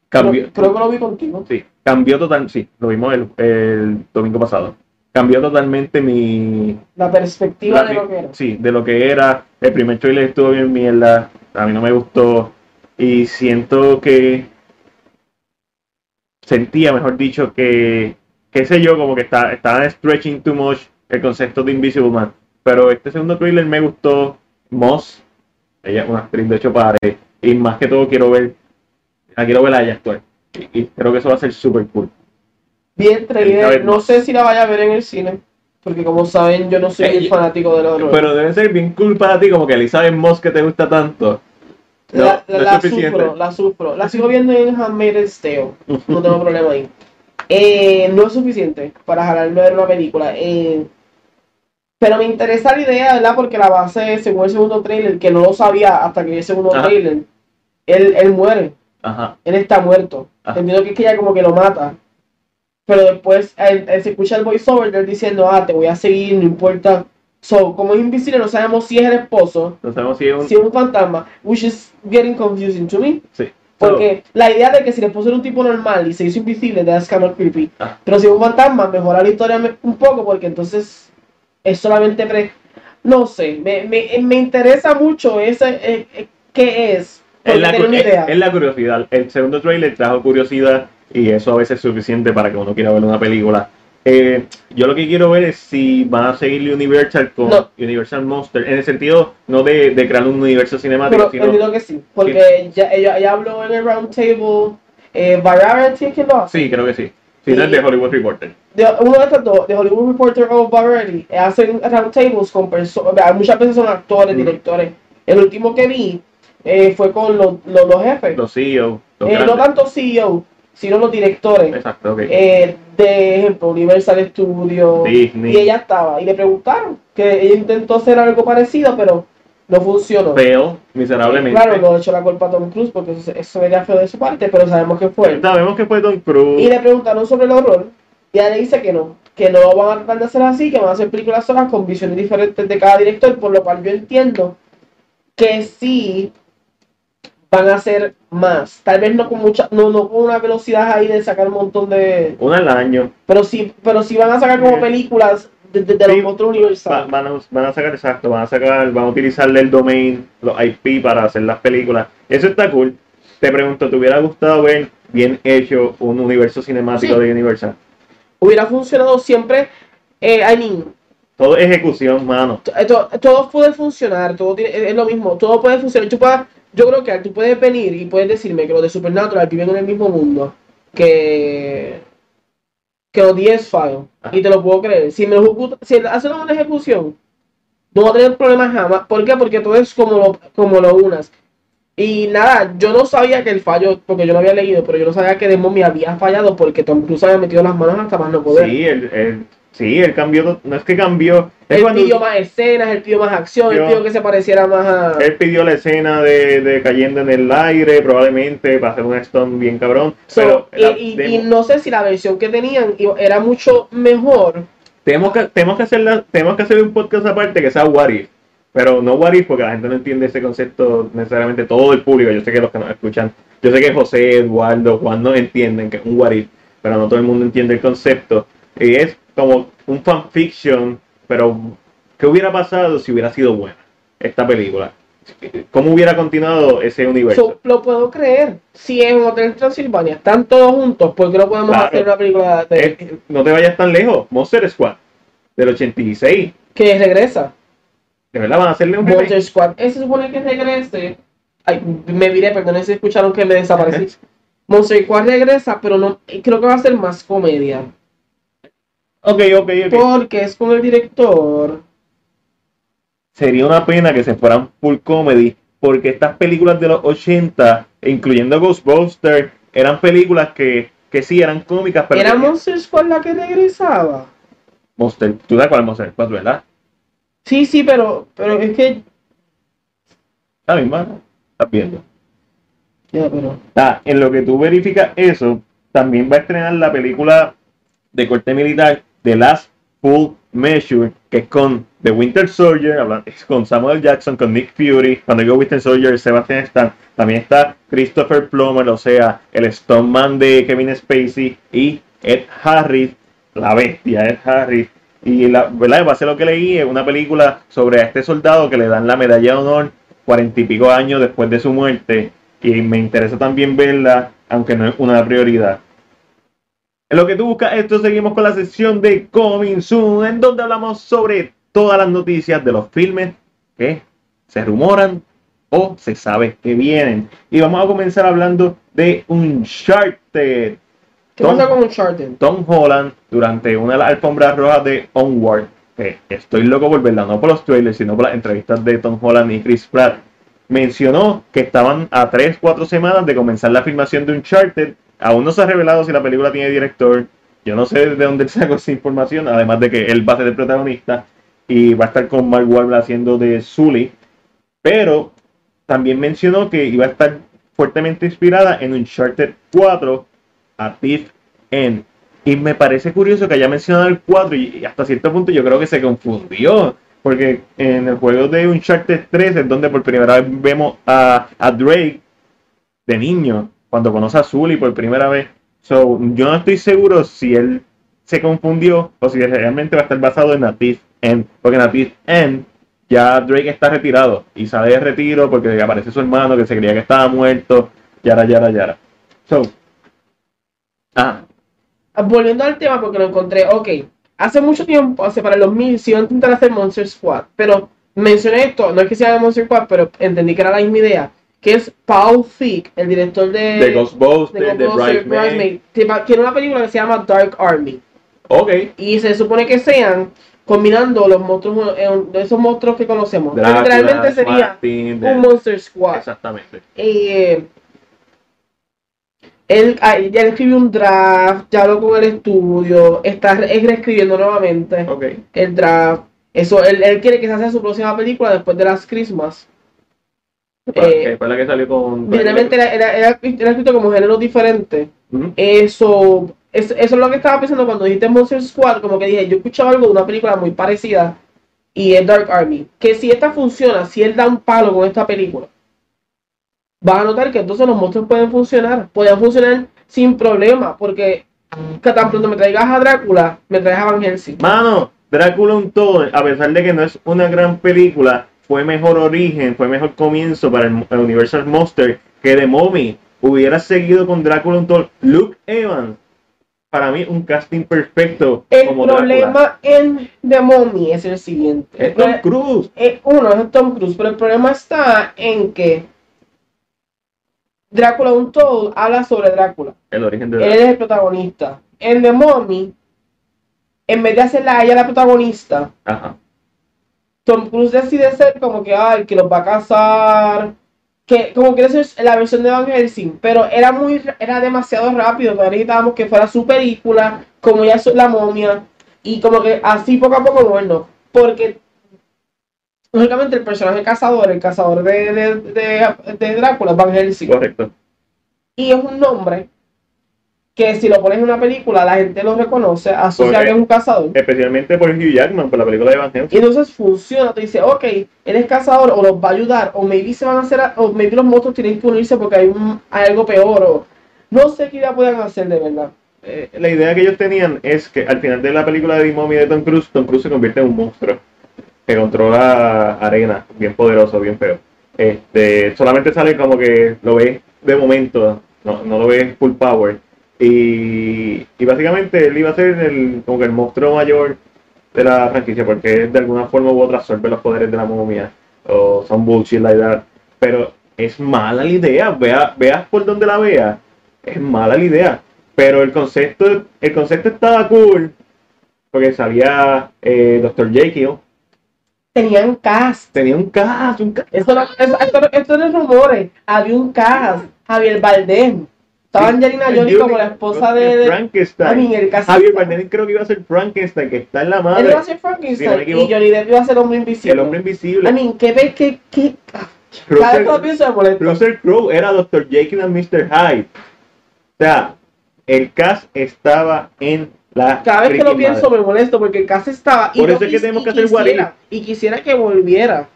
Cambió, Creo, creo que lo vi contigo. Sí, cambió total, sí, lo vimos el, el domingo pasado. Cambió totalmente mi... La perspectiva la- de lo que era. Sí, de lo que era. El primer trailer estuvo bien mierda, a mí no me gustó. Y siento que... Sentía, mejor dicho, que... Qué sé yo, como que está, estaban stretching too much el concepto de Invisible Man. Pero este segundo trailer me gustó. Moss, ella es una actriz de hecho padre. Y más que todo quiero ver... La quiero ver a ella actuar. Y, y creo que eso va a ser super cool. Esta trailer, no sé si la vaya a ver en el cine. Porque como saben, yo no soy Eh, el fanático del horror. Pero debe ser bien cool para ti, como que Elizabeth Moss que te gusta tanto. No, la, no sufro, la sufro. La sigo viendo en Handmaid's Tale. No tengo problema ahí. Eh, no es suficiente para jalarme a ver una película. Eh, pero me interesa la idea, ¿verdad? Porque la base, según el segundo trailer, que no lo sabía hasta que vi el segundo Ajá. trailer, él, él muere. Ajá. Él está muerto. Ajá. Entiendo que es que ella como que lo mata. Pero después él- él se escucha el voiceover de él diciendo, ah, te voy a seguir, no importa. So, como es invisible, no sabemos si es el esposo, No sabemos si es un. si es un fantasma, which is getting confusing to me. Sí. Porque la idea de que si el esposo era un tipo normal y se hizo invisible, that's kind of creepy. Ah. Pero si es un fantasma, mejora la historia un poco porque entonces es solamente pre... No sé, me, me, me interesa mucho ese, eh, eh, qué es. Es la, es- es la curiosidad. El segundo trailer trajo curiosidad y eso a veces es suficiente para que uno quiera ver una película. Eh, yo lo que quiero ver es si van a seguir Universal con No. Universal Monster, en el sentido no de, de crear un universo cinemático, Pero sino que sí, porque ya, ella, ella habló en el round table, eh, Variety es quien lo hace. sí, creo que sí. Si no es de Hollywood Reporter. De, uno de estos dos, de Hollywood Reporter o Variety, eh, hacen round tables con personas, muchas veces son actores, Ujú. directores. El último que vi eh, fue con los, los, los jefes, Los CEO, los Eh, no tanto CEO, sino los directores. Exacto, ok. Eh, de ejemplo, Universal Studios. Disney. Y ella estaba, y le preguntaron que ella intentó hacer algo parecido, pero no funcionó. Feo, miserablemente. Claro, no echó la culpa a Tom Cruise porque eso, eso sería feo de su parte, pero sabemos que fue. Sabemos que fue Tom Cruise. Y le preguntaron sobre el horror, y ella le dice que no, que no van a tratar de hacer así, que van a hacer películas solas con visiones diferentes de cada director, por lo cual yo entiendo que sí van a hacer más. Tal vez no con mucha, no, no con una velocidad ahí de sacar un montón de. Una al año. Pero sí, pero sí van a sacar como películas de, de- de Sí. los Va- universales. van, a, van a sacar, exacto, van a sacar, van a utilizarle el domain, los IP para hacer las películas. Eso está cool. Te pregunto, ¿te hubiera gustado ver bien hecho un universo cinemático Sí. de Universal? Hubiera funcionado siempre. Eh, I mean, Todo ejecución, mano. to- to- todo puede funcionar, todo tiene- es lo mismo, todo puede funcionar. Tú puedes- yo creo que tú puedes venir y puedes decirme que los de Supernatural viven en el mismo mundo que, que los 10 Files. Y te lo puedo creer. Si me lo ejecuta- si hacen una ejecución, no va a tener problemas jamás. ¿Por qué? Porque todo es como lo, como lo unas. Y nada, yo no sabía que el fallo, porque yo lo había leído, pero yo no sabía que Demo me había fallado porque Tom Cruise había metido las manos hasta más no poder. Sí, él, él- sí, él cambió, no es que cambió, es Él cuando pidió más escenas, él pidió más acción, él pidió que se pareciera más a... él pidió la escena de, de cayendo en el aire, probablemente para hacer un stone bien cabrón. So, pero la y, y- y no sé si la versión que tenían era mucho mejor. Tenemos que, tenemos que hacer la- tenemos que hacer un podcast aparte que sea What If. Pero no What If porque la gente no entiende ese concepto necesariamente todo el público. Yo sé que los que nos escuchan, yo sé que José, Eduardo, Juan no entienden que es un What If, pero no todo el mundo entiende el concepto. Y es como un fanfiction, pero ¿qué hubiera pasado si hubiera sido buena esta película? ¿Cómo hubiera continuado ese universo? So, lo puedo creer. Si en Hotel Transilvania están todos juntos, ¿por qué no podemos Claro. hacer una película de, no te vayas tan lejos. Monster Squad del 86. que regresa? ¿De verdad van a hacerle un remake? Monster Squad. Ese se supone que regrese. Ay, me viré, perdón, si escucharon que me desaparecí. Monster Squad regresa, pero no creo que va a ser más comedia. Ok, ok, ok. Porque es con el director. sería una pena que se fueran full comedy, porque estas películas de los 80, incluyendo Ghostbusters, eran películas que, que sí eran cómicas, pero ¿Era tenían- Monster Squad la que regresaba? Monster, tú sabes cuál Monster Squad, ¿verdad? Sí, sí, pero, pero es que. La misma, estás viendo. Ya, pero. Ah, en lo que tú verificas eso, también va a estrenar la película de corte militar The Last Full Measure, que es con The Winter Soldier, es con Samuel Jackson, con Nick Fury, cuando digo Winter Soldier, Sebastian Stan, también está Christopher Plummer, o sea, el Stoneman de Kevin Spacey, y Ed Harris, la bestia, Ed Harris. Y la verdad, base a lo que leí, es una película sobre a este soldado que le dan la medalla de honor cuarenta y pico años después de su muerte. Y me interesa también verla, aunque no es una prioridad. En lo que tú buscas esto, seguimos con la sección de Coming Soon, en donde hablamos sobre todas las noticias de los filmes que se rumoran o se sabe que vienen. Y vamos a comenzar hablando de Uncharted. ¿Qué Tom- pasa con Uncharted? Tom Holland durante una de las alfombras rojas de Onward. que estoy loco por verla, no por los trailers, sino por las entrevistas de Tom Holland y Chris Pratt. Mencionó que estaban a 3-4 semanas de comenzar la filmación de Uncharted. Aún no se ha revelado si la película tiene director. Yo no sé de dónde sacó esa información, además de que él va a ser el protagonista y va a estar con Mark Wahlberg haciendo de Sully. Pero también mencionó que iba a estar fuertemente inspirada en Uncharted 4 a Thief End. Y me parece curioso que haya mencionado el 4 y hasta cierto punto yo creo que se confundió. Porque en el juego de Uncharted 3 es donde por primera vez vemos a, a Drake de niño, cuando conoce a Sully por primera vez. So, yo no estoy seguro si él se confundió o si realmente va a estar basado en Thief End. Porque Abyss End ya Drake está retirado y sale de retiro porque aparece su hermano que se creía que estaba muerto. Yara, yara, yara. So. Ah, Volviendo al tema, porque lo encontré, ok. Hace mucho tiempo, hace para 2000, sí iba a intentar hacer Monster Squad, pero mencioné esto, no es que sea de Monster Squad, pero entendí que era la misma idea, que es Paul Feig, el director de, de Ghostbusters, de, Bridesmaid. Tiene una película que se llama Dark Army. Ok. Y se supone que sean combinando los monstruos, eh, de esos monstruos que conocemos. Drácula, literalmente sería Martin, un Monster Squad. Exactamente. Eh, él, ah, ya escribió un draft, ya habló con el estudio, está re- es reescribiendo nuevamente Ok. el draft. Eso, él, él quiere que se haga su próxima película después de las Christmas. Eh, fue la que salió con. Literalmente era, era, era- era escrito como género diferente. Eso, es, eso es lo que estaba pensando cuando dijiste Monster Squad, como que dije, yo escuchaba algo de una película muy parecida y es Dark Army. Que si esta funciona, si él da un palo con esta película, vas a notar que entonces los monstruos pueden funcionar, pueden funcionar sin problema, porque que tan pronto me traigas a Drácula, me traes a Van Helsing. Mano, Drácula Untold, a pesar de que no es una gran película, fue mejor origen, fue mejor comienzo para el, el Universal Monster que The Mommy. Hubiera seguido con Drácula Untold. Luke Evans, para mí, un casting perfecto El como problema Drácula. en The Mummy es el siguiente. Es Tom Cruise. Eh, uno es Tom Cruise, pero el problema está en que Drácula Untold habla sobre Drácula. El origen de Él Drácula. es el protagonista. En The Mummy, en vez de hacerla a ella la protagonista, Ajá. Tom Cruise decide ser como que, ay, que los va a casar, que como quiere ser la versión de Van Helsing, pero era muy, era demasiado rápido, todavía necesitábamos que fuera su película, como ya es la momia, y como que así poco a poco bueno, porque lógicamente el personaje cazador, el cazador de, de, de, de Drácula Van Helsing, Correcto. y es un nombre que si lo pones en una película la gente lo reconoce, asocia que es un cazador. Especialmente por Hugh Jackman, por la película de Van Helsing. Y entonces funciona, te dice, ok, él es cazador o los va a ayudar, o maybe se van a hacer, o maybe los monstruos tienen que unirse porque hay, un, hay algo peor, o no sé qué idea puedan hacer de verdad. Eh, la idea que ellos tenían es que al final de la película de The Mommy de Tom Cruise, Tom Cruise se convierte en un monstruo que controla arena, bien poderoso, bien feo. Este, solamente sale como que lo ves de momento, no, no lo ves full power. Y, y básicamente él iba a ser el, como que el monstruo mayor de la franquicia, porque de alguna forma u otra absorbe los poderes de la momia, o son bullshit like that. Pero es mala la idea, vea, veas por donde la veas, es mala la idea. Pero el concepto, el concepto estaba cool, porque salía eh, Dr. Jekyll, Tenían cast. tenía un cast, un cast. Esto no, es- esto, no- esto no es rumores. Había un cast. Javier Bardem. Estaba Angelina Jolie como la esposa de... de Frankenstein. I mean, el cast. Javier Bardem creo que iba a ser Frankenstein, que está en la Él madre. iba a ser Si no me Frankenstein y Johnny Depp iba a ser hombre invisible. el hombre invisible. I mean, ¿qué ves? ¿Qué, qué? Cada vez que lo Russell, pienso me molesta. Russell Crowe era Dr. Jekyll and Mr. Hyde. O sea, el cast estaba en la Cada vez que lo pienso madre. me molesto porque el caso estaba. y Por no eso es que tenemos y que hacer quisiera- Y quisiera que volviera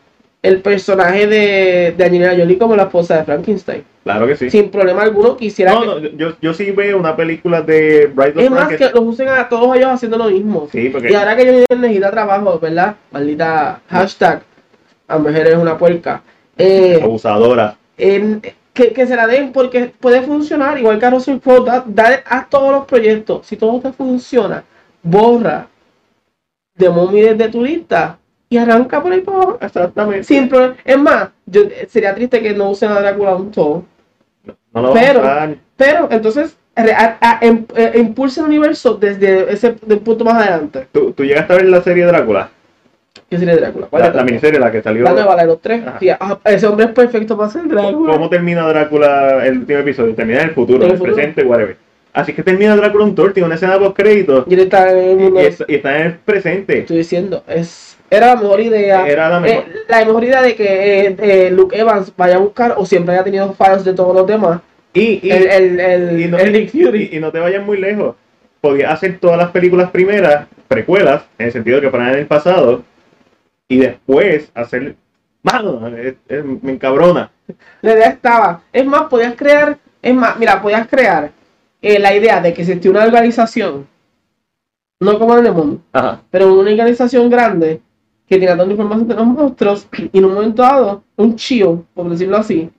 el personaje de, de Angelina Jolie como la esposa de Frankenstein. Claro que sí. Sin problema alguno, quisiera No, que. no, yo, yo sí veo una película de Bride of es más, que los usen a todos ellos haciendo lo mismo. Sí, porque Y ahora que Depp necesita trabajo, ¿verdad? Maldita hashtag. A mujer es una puerca. Eh, abusadora. en- que, que se la den porque puede funcionar. Igual que a Russell Crowe, da, da- haz todos los proyectos. Si todo te funciona, borra de Mommy desde tu lista y arranca por ahí para abajo. Exactamente. Sin problema. Es más, yo, sería triste que no usen a Drácula un todo. No lo Pero- a. Pero entonces a- a- em- eh, impulsa el universo desde ese del punto más adelante. ¿Tú, tú llegaste a ver la serie Drácula. ¿Qué sería Drácula? ¿Cuál La, es la miniserie, la que salió. La nueva, la de los tres. Sí, ah, ese hombre es perfecto para ser Drácula. ¿Cómo termina Drácula el último episodio? Termina en el futuro, En el futuro. presente, whatever. Así que termina Drácula un tour, tiene una escena post crédito Y él está en el y, es- y está en el presente. Estoy diciendo, es, era la mejor idea. Era la mejor. Eh, la mejor idea de que eh, eh, Luke Evans vaya a buscar o siempre haya tenido fans de todos los demás. Y, y, el, el, el, y no, el Nick Fury. y- no te vayas muy lejos. Podías hacer todas las películas primeras, precuelas, en el sentido de que fueran en el pasado, y después hacer. Mano, es- es- me encabrona. La idea estaba. Es más, podías crear. Es más, mira, podías crear eh, la idea de que existía una organización no como en el mundo, Ajá. pero una organización grande que tiene tanta información de los monstruos y en un momento dado, un chío, por decirlo así,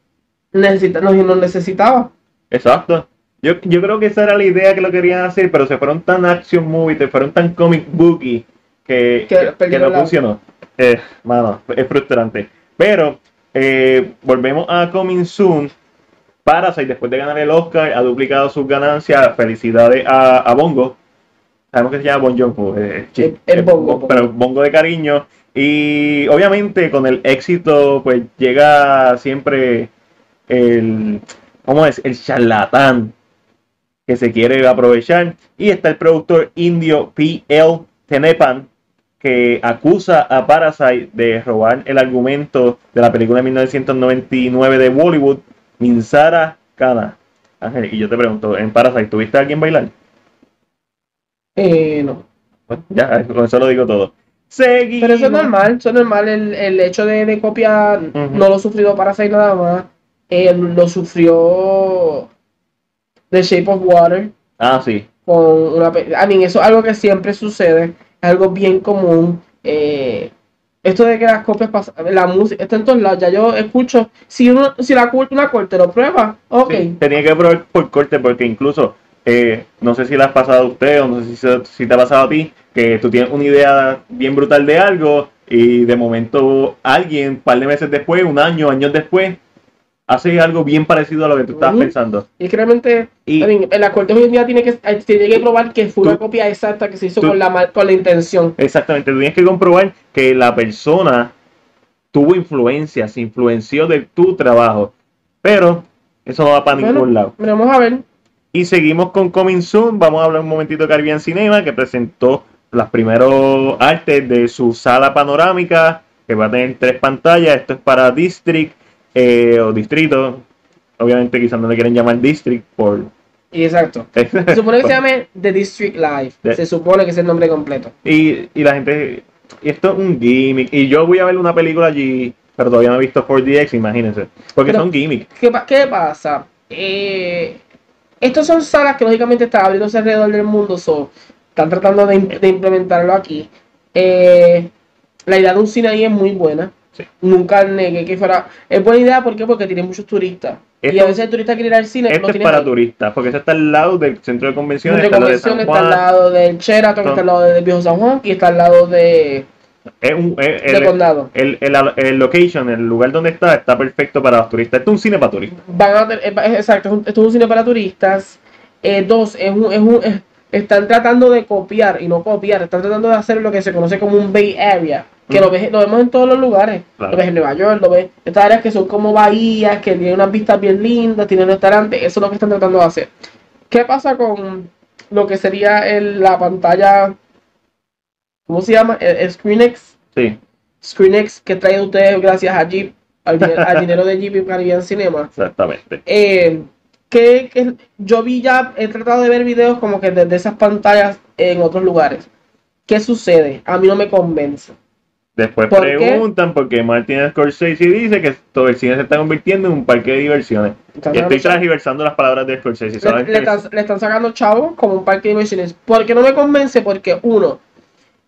necesita, nos, nos necesitaba. Exacto. Yo, yo creo que esa era la idea que lo querían hacer, pero se fueron tan action movie, se fueron tan comic booky que, Que que- que perdieron no la- funcionó. Eh, mano, es frustrante. Pero eh, volvemos a Coming Soon. Parasite, después de ganar el Oscar, ha duplicado sus ganancias. Felicidades a, a Bongo. Sabemos que se llama Bon eh, eh, Bongo, Bongo. pero Bongo de cariño. Y obviamente con el éxito, pues llega siempre el, ¿cómo es? El charlatán que se quiere aprovechar. Y está el productor indio P.L. Tenepan, que acusa a Parasite de robar el argumento de la película de 1999 de Bollywood, Minsara Kana. Ángel, y yo te pregunto, en Parasite, ¿tuviste a alguien bailar? Eh, no. Pues ya, con eso lo digo todo. Seguimos. Pero eso es normal, eso es normal. El, el hecho de, de copiar no lo sufrió Parasite nada más. Eh, lo sufrió The Shape of Water Ah, sí. con una. I mean, eso es algo que siempre sucede, es algo bien común. eh, esto de que las copias pasan, la música, está en todos lados. Ya yo escucho, si uno, si la una corte lo prueba, ok. Sí, tenía que probar por corte porque incluso, eh, no sé si le has pasado a usted o no sé si, si te ha pasado a ti, que tú tienes una idea bien brutal de algo y de momento alguien, un par de meses después, un año, años después, hace algo bien parecido a lo que tú estabas pensando. Y es realmente, Y en la corte hoy en día tiene que, eh, tiene que probar que fue una copia exacta que se hizo tú- con la, mal- con la intención. exactamente, tú tienes que comprobar que la persona tuvo influencia, se influenció de tu trabajo, pero eso no va para Bueno. ningún lado. Pero vamos a ver. Y seguimos con Coming Soon. Vamos a hablar un momentito de Caribbean Cinema, que presentó las primeros artes de su sala panorámica, que va a tener tres pantallas. Esto es para District eh, o Distrito. Obviamente quizás no le quieren llamar District por... Exacto. Se supone que se llame The District Live. Se supone que es el nombre completo. y, y la gente... Y esto es un gimmick. Y yo voy a ver una película allí, pero todavía no he visto 4DX, imagínense. Porque Pero- son gimmicks. ¿Qué, qué pasa? Eh, estos son salas que lógicamente están abriéndose alrededor del mundo. So, están tratando de, im- de implementarlo aquí. Eh, la idea de un cine ahí es muy buena. Sí. Nunca negué que fuera. Es buena idea, ¿por qué? Porque tiene muchos turistas. y a veces el turista quiere ir al cine. Esto lo es para ahí. turistas, porque eso está al lado del centro de convenciones. Centro de San está al lado del Sheraton, está al lado del Viejo San Juan y está al lado de, Es un, es- el- Condado. el, el, el location, el lugar donde está, está perfecto para los turistas. Esto es un cine para turistas. Van a tener- eh, exacto, es un- esto es un cine para turistas. Eh, dos, es un, es un, es- están tratando de copiar y no copiar, están tratando de hacer lo que se conoce como un Bay Area, que lo, ves- lo vemos en todos los lugares. Claro. Lo ves en Nueva York, lo ves estas áreas que son como bahías, que tienen unas vistas bien lindas, tienen restaurantes, eso es lo que están tratando de hacer. ¿Qué pasa con lo que sería el- la pantalla, ¿cómo se llama? El, el ScreenX. Sí, ScreenX que trae ustedes gracias a Jeep, al, di- al dinero de Jeep y Caribbean Cinema. exactamente. Eh, que, que yo vi ya, he tratado de ver videos como que desde esas pantallas en otros lugares. ¿Qué sucede? A mí no me convence. Después ¿Por preguntan qué Martin Scorsese dice que todo el cine se está convirtiendo en un parque de diversiones. Y estoy transversando las palabras de Scorsese. le, están, le están sacando chavos como un parque de diversiones. ¿Por qué no me convence? Porque uno,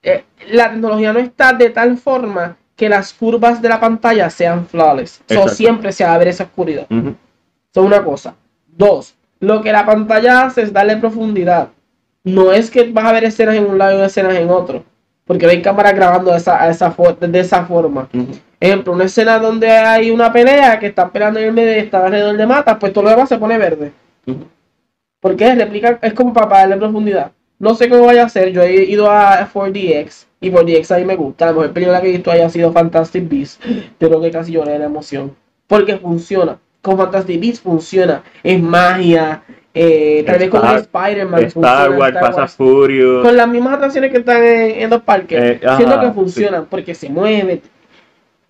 eh, la tecnología no está de tal forma que las curvas de la pantalla sean flawless. So, siempre se va a ver esa oscuridad. Ujú. Eso es una cosa. Dos, lo que la pantalla hace es darle profundidad. No es que vas a ver escenas en un lado y escenas en otro. Porque hay cámaras grabando de esa, esa fo- de esa forma. Ejemplo, una escena donde hay una pelea que están peleando en el medio y está alrededor de matas, pues todo lo demás se pone verde. Porque replica, es como para darle profundidad. No sé cómo vaya a ser. Yo he ido a 4DX y 4DX a mí me gusta. La mejor película que he visto haya sido Fantastic Beasts. Yo creo que casi lloré de la emoción. Porque funciona. Con Fantastic Beasts funciona. Es magia. eh, tal vez con Spider-Man. Star funciona, Wars, Wars. Furious. Con las mismas atracciones que están en, en los parques. Eh, ajá, siento que sí. funcionan. Porque se mueve.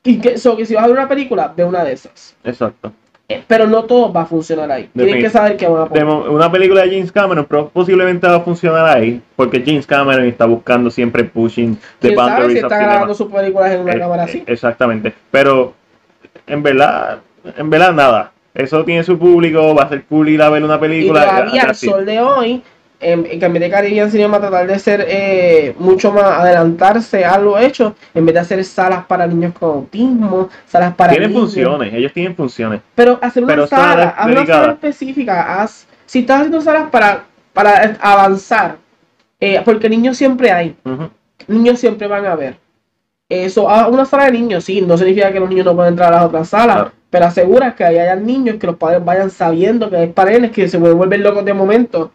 Y que, so, que si vas a ver una película, ve una de esas. Exacto. Eh, pero no todo va a funcionar ahí. Tienen que saber que van a una película de James Cameron pero posiblemente va a funcionar ahí, porque James Cameron está buscando siempre pushing the ¿Quién sabe si boundaries of está grabando sus películas en una Eh, cámara eh, así? Exactamente. Pero en verdad, en verdad nada. Eso tiene su público, va a ser cool ir a ver una Y película. todavía al sol de hoy, en, en cambio de Caribbean Cinema tratar de ser eh, mucho más adelantarse a lo hecho, en vez de hacer salas para niños con autismo, salas para Tienen niños. funciones, ellos tienen funciones. Pero hacer una Pero sala, haz una sala específica, haz, si estás haciendo salas para, para avanzar, eh, porque niños siempre hay, niños siempre van a ver. Eso, haz una sala de niños, sí, no significa que los niños no pueden entrar a las otras salas, Claro. pero asegura que ahí hayan niños, que los padres vayan sabiendo que hay paneles, que se vuelven locos de momento.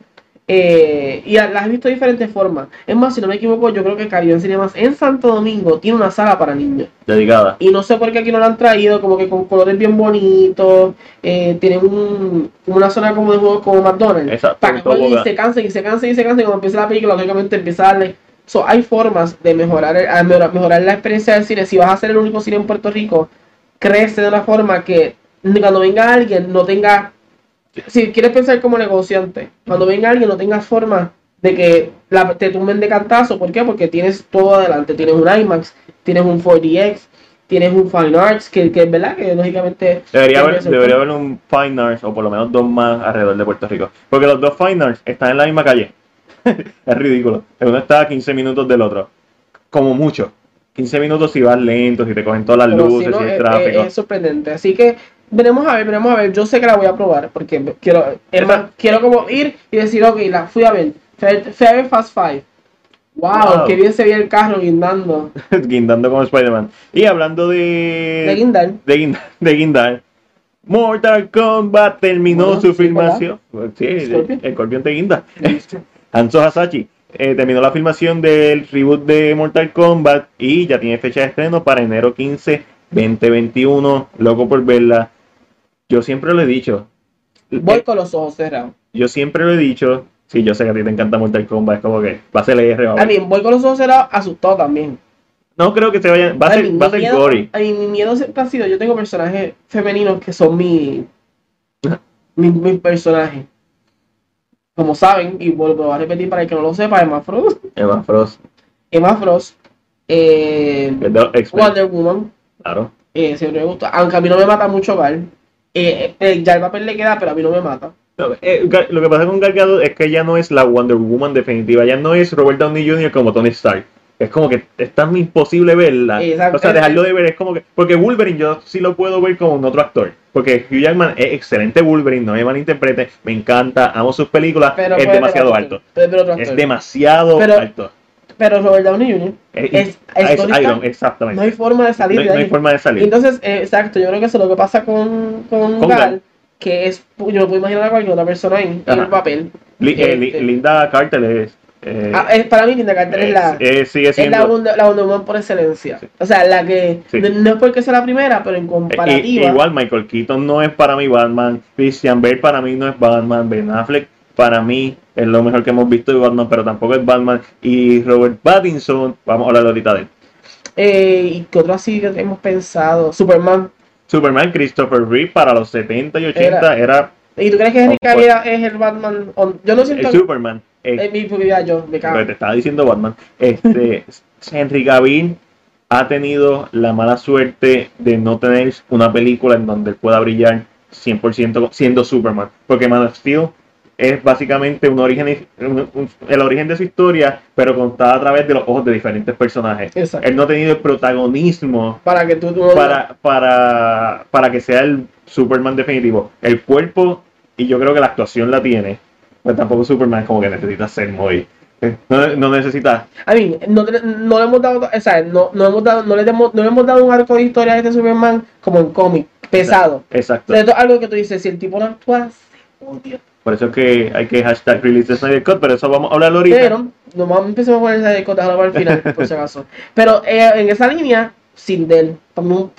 Eh, y las he visto de diferentes formas. Es más, si no me equivoco, yo creo que Caribbean Cinemas en Santo Domingo tiene una sala para niños. Dedicada. Y no sé por qué aquí no la han traído, como que con colores bien bonitos. Eh, tienen un, una zona como de juegos como McDonald's. Exacto, Para que jueguen y se cansen y se cansen y se cansen. Y cuando empieza la película, lógicamente empieza a darle. So, hay formas de mejorar, el- mejorar, mejorar la experiencia del cine. Si vas a ser el único cine en Puerto Rico, crece de una forma que cuando venga alguien no tenga. Si quieres pensar como negociante, cuando venga alguien no tengas forma de que la, te tumben de cantazo. ¿Por qué? Porque tienes todo adelante. Tienes un IMAX, tienes un 4DX, tienes un Fine Arts, que, que es verdad que lógicamente. Debería haber, Debería haber un Fine Arts o por lo menos dos más alrededor de Puerto Rico. Porque los dos Fine Arts están en la misma calle. es ridículo. Uno está a 15 minutos del otro. Como mucho. 15 minutos si vas lento, si te cogen todas las Pero luces, no, si hay es- tráfico. es- es sorprendente. Así que veremos a ver, veremos a ver. Yo sé que la voy a probar porque quiero, Esa- quiero como ir y decir, ok, la fui a ver. Fui a, ver Fast Five. Wow, Wow. qué bien se veía el carro guindando. Guindando como Spider-Man. Y hablando de. De guindar. de, guinda- de guindar. Mortal Kombat terminó Bueno, su sí, filmación. Sí, Scorpion. el Scorpion te guinda. Hanzo Hasashi eh, terminó la filmación del reboot de Mortal Kombat y ya tiene fecha de estreno para enero 15, 2021. Loco por verla. Yo siempre lo he dicho. Voy con los ojos cerrados. Yo siempre lo he dicho. Sí, yo sé que a ti te encanta Mortal Kombat. Es como que va a ser R. a mí, voy con los ojos cerrados, asustado también. No creo que se vayan. Va a A ser, mí, va a ser miedo- gory. a mí, mi miedo siempre ha sido, yo tengo personajes femeninos que son mi, mi, mi personaje. Como saben, y vuelvo a repetir para el que no lo sepa, Emma Frost, Emma Frost. Emma Frost, eh, Wonder Woman, Claro. eh, siempre me gusta, aunque a mí no me mata mucho Gal, eh, eh, ya el papel le queda, pero a mí no me mata. No, eh, lo que pasa con Gal Gadot es que ella no es la Wonder Woman definitiva, ella no es Robert Downey Jr. como Tony Stark. Es como que es tan imposible verla. Exacto. O sea, dejarlo de ver es como que. Porque Wolverine yo sí lo puedo ver como un otro actor. Porque Hugh Jackman es excelente Wolverine, no me malinterprete, me encanta, amo sus películas, Pero es demasiado alto. Es demasiado Pero- alto. Pero Robert Downey Jr. Es, es- Iron, exactamente. no hay forma de salir No hay- de no hay ahí. forma de salir. Entonces, eh, exacto, yo creo que eso es lo que pasa con, con, Con Gal, Gal. que es, yo me puedo imaginar a cualquier otra persona ahí en Ajá. el papel. Li- eh, este- Linda Carter es. eh, Ah, es, para mí, Linda Carter es la, eh, sigue es la. Wonder, la Wonder Woman por excelencia. Sí. O sea, la que Sí. no, no es porque sea la primera, pero en Eh, comparativa. igual Michael Keaton no es para mí Batman, Christian Bale para mí no es Batman, Ben Affleck para mí es lo mejor que hemos visto de Batman, pero tampoco es Batman. Y Robert Pattinson, vamos a hablar ahorita de él. eh, ¿Y qué otro así hemos pensado? Superman. Superman, Christopher Reeve para los 70 y 80 era, ¿Y tú crees que Henry Cavill es el Batman? on- Yo no el siento Superman. Eh, en mi vida yo, me cago. pero te estaba diciendo Batman. Este, Henry Cavill ha tenido la mala suerte de no tener una película en donde él pueda brillar 100% siendo Superman. Porque Man of Steel es básicamente un origen, un- un- el origen de su historia, pero contada a través de los ojos de diferentes personajes. Exacto. Él no ha tenido el protagonismo Para que tú, tú para, para, para que sea el Superman definitivo. El cuerpo, y yo creo que la actuación la tiene, pero tampoco Superman como que necesita ser muy... eh, No, no necesita... A mí, no, no le hemos dado, o sea, no, no hemos dado, no le, demos- no le hemos dado un arco de historia a este Superman como en cómic, pesado. Exacto. Esto es algo que tú dices, si el tipo no actúa, se odia. Por eso es que hay que hashtag release the Snyder Cut, pero eso vamos a hablar ahorita. Pero, nomás empecemos a poner esa de cosas para el final, por si acaso. Pero eh, en esa línea, Sindel.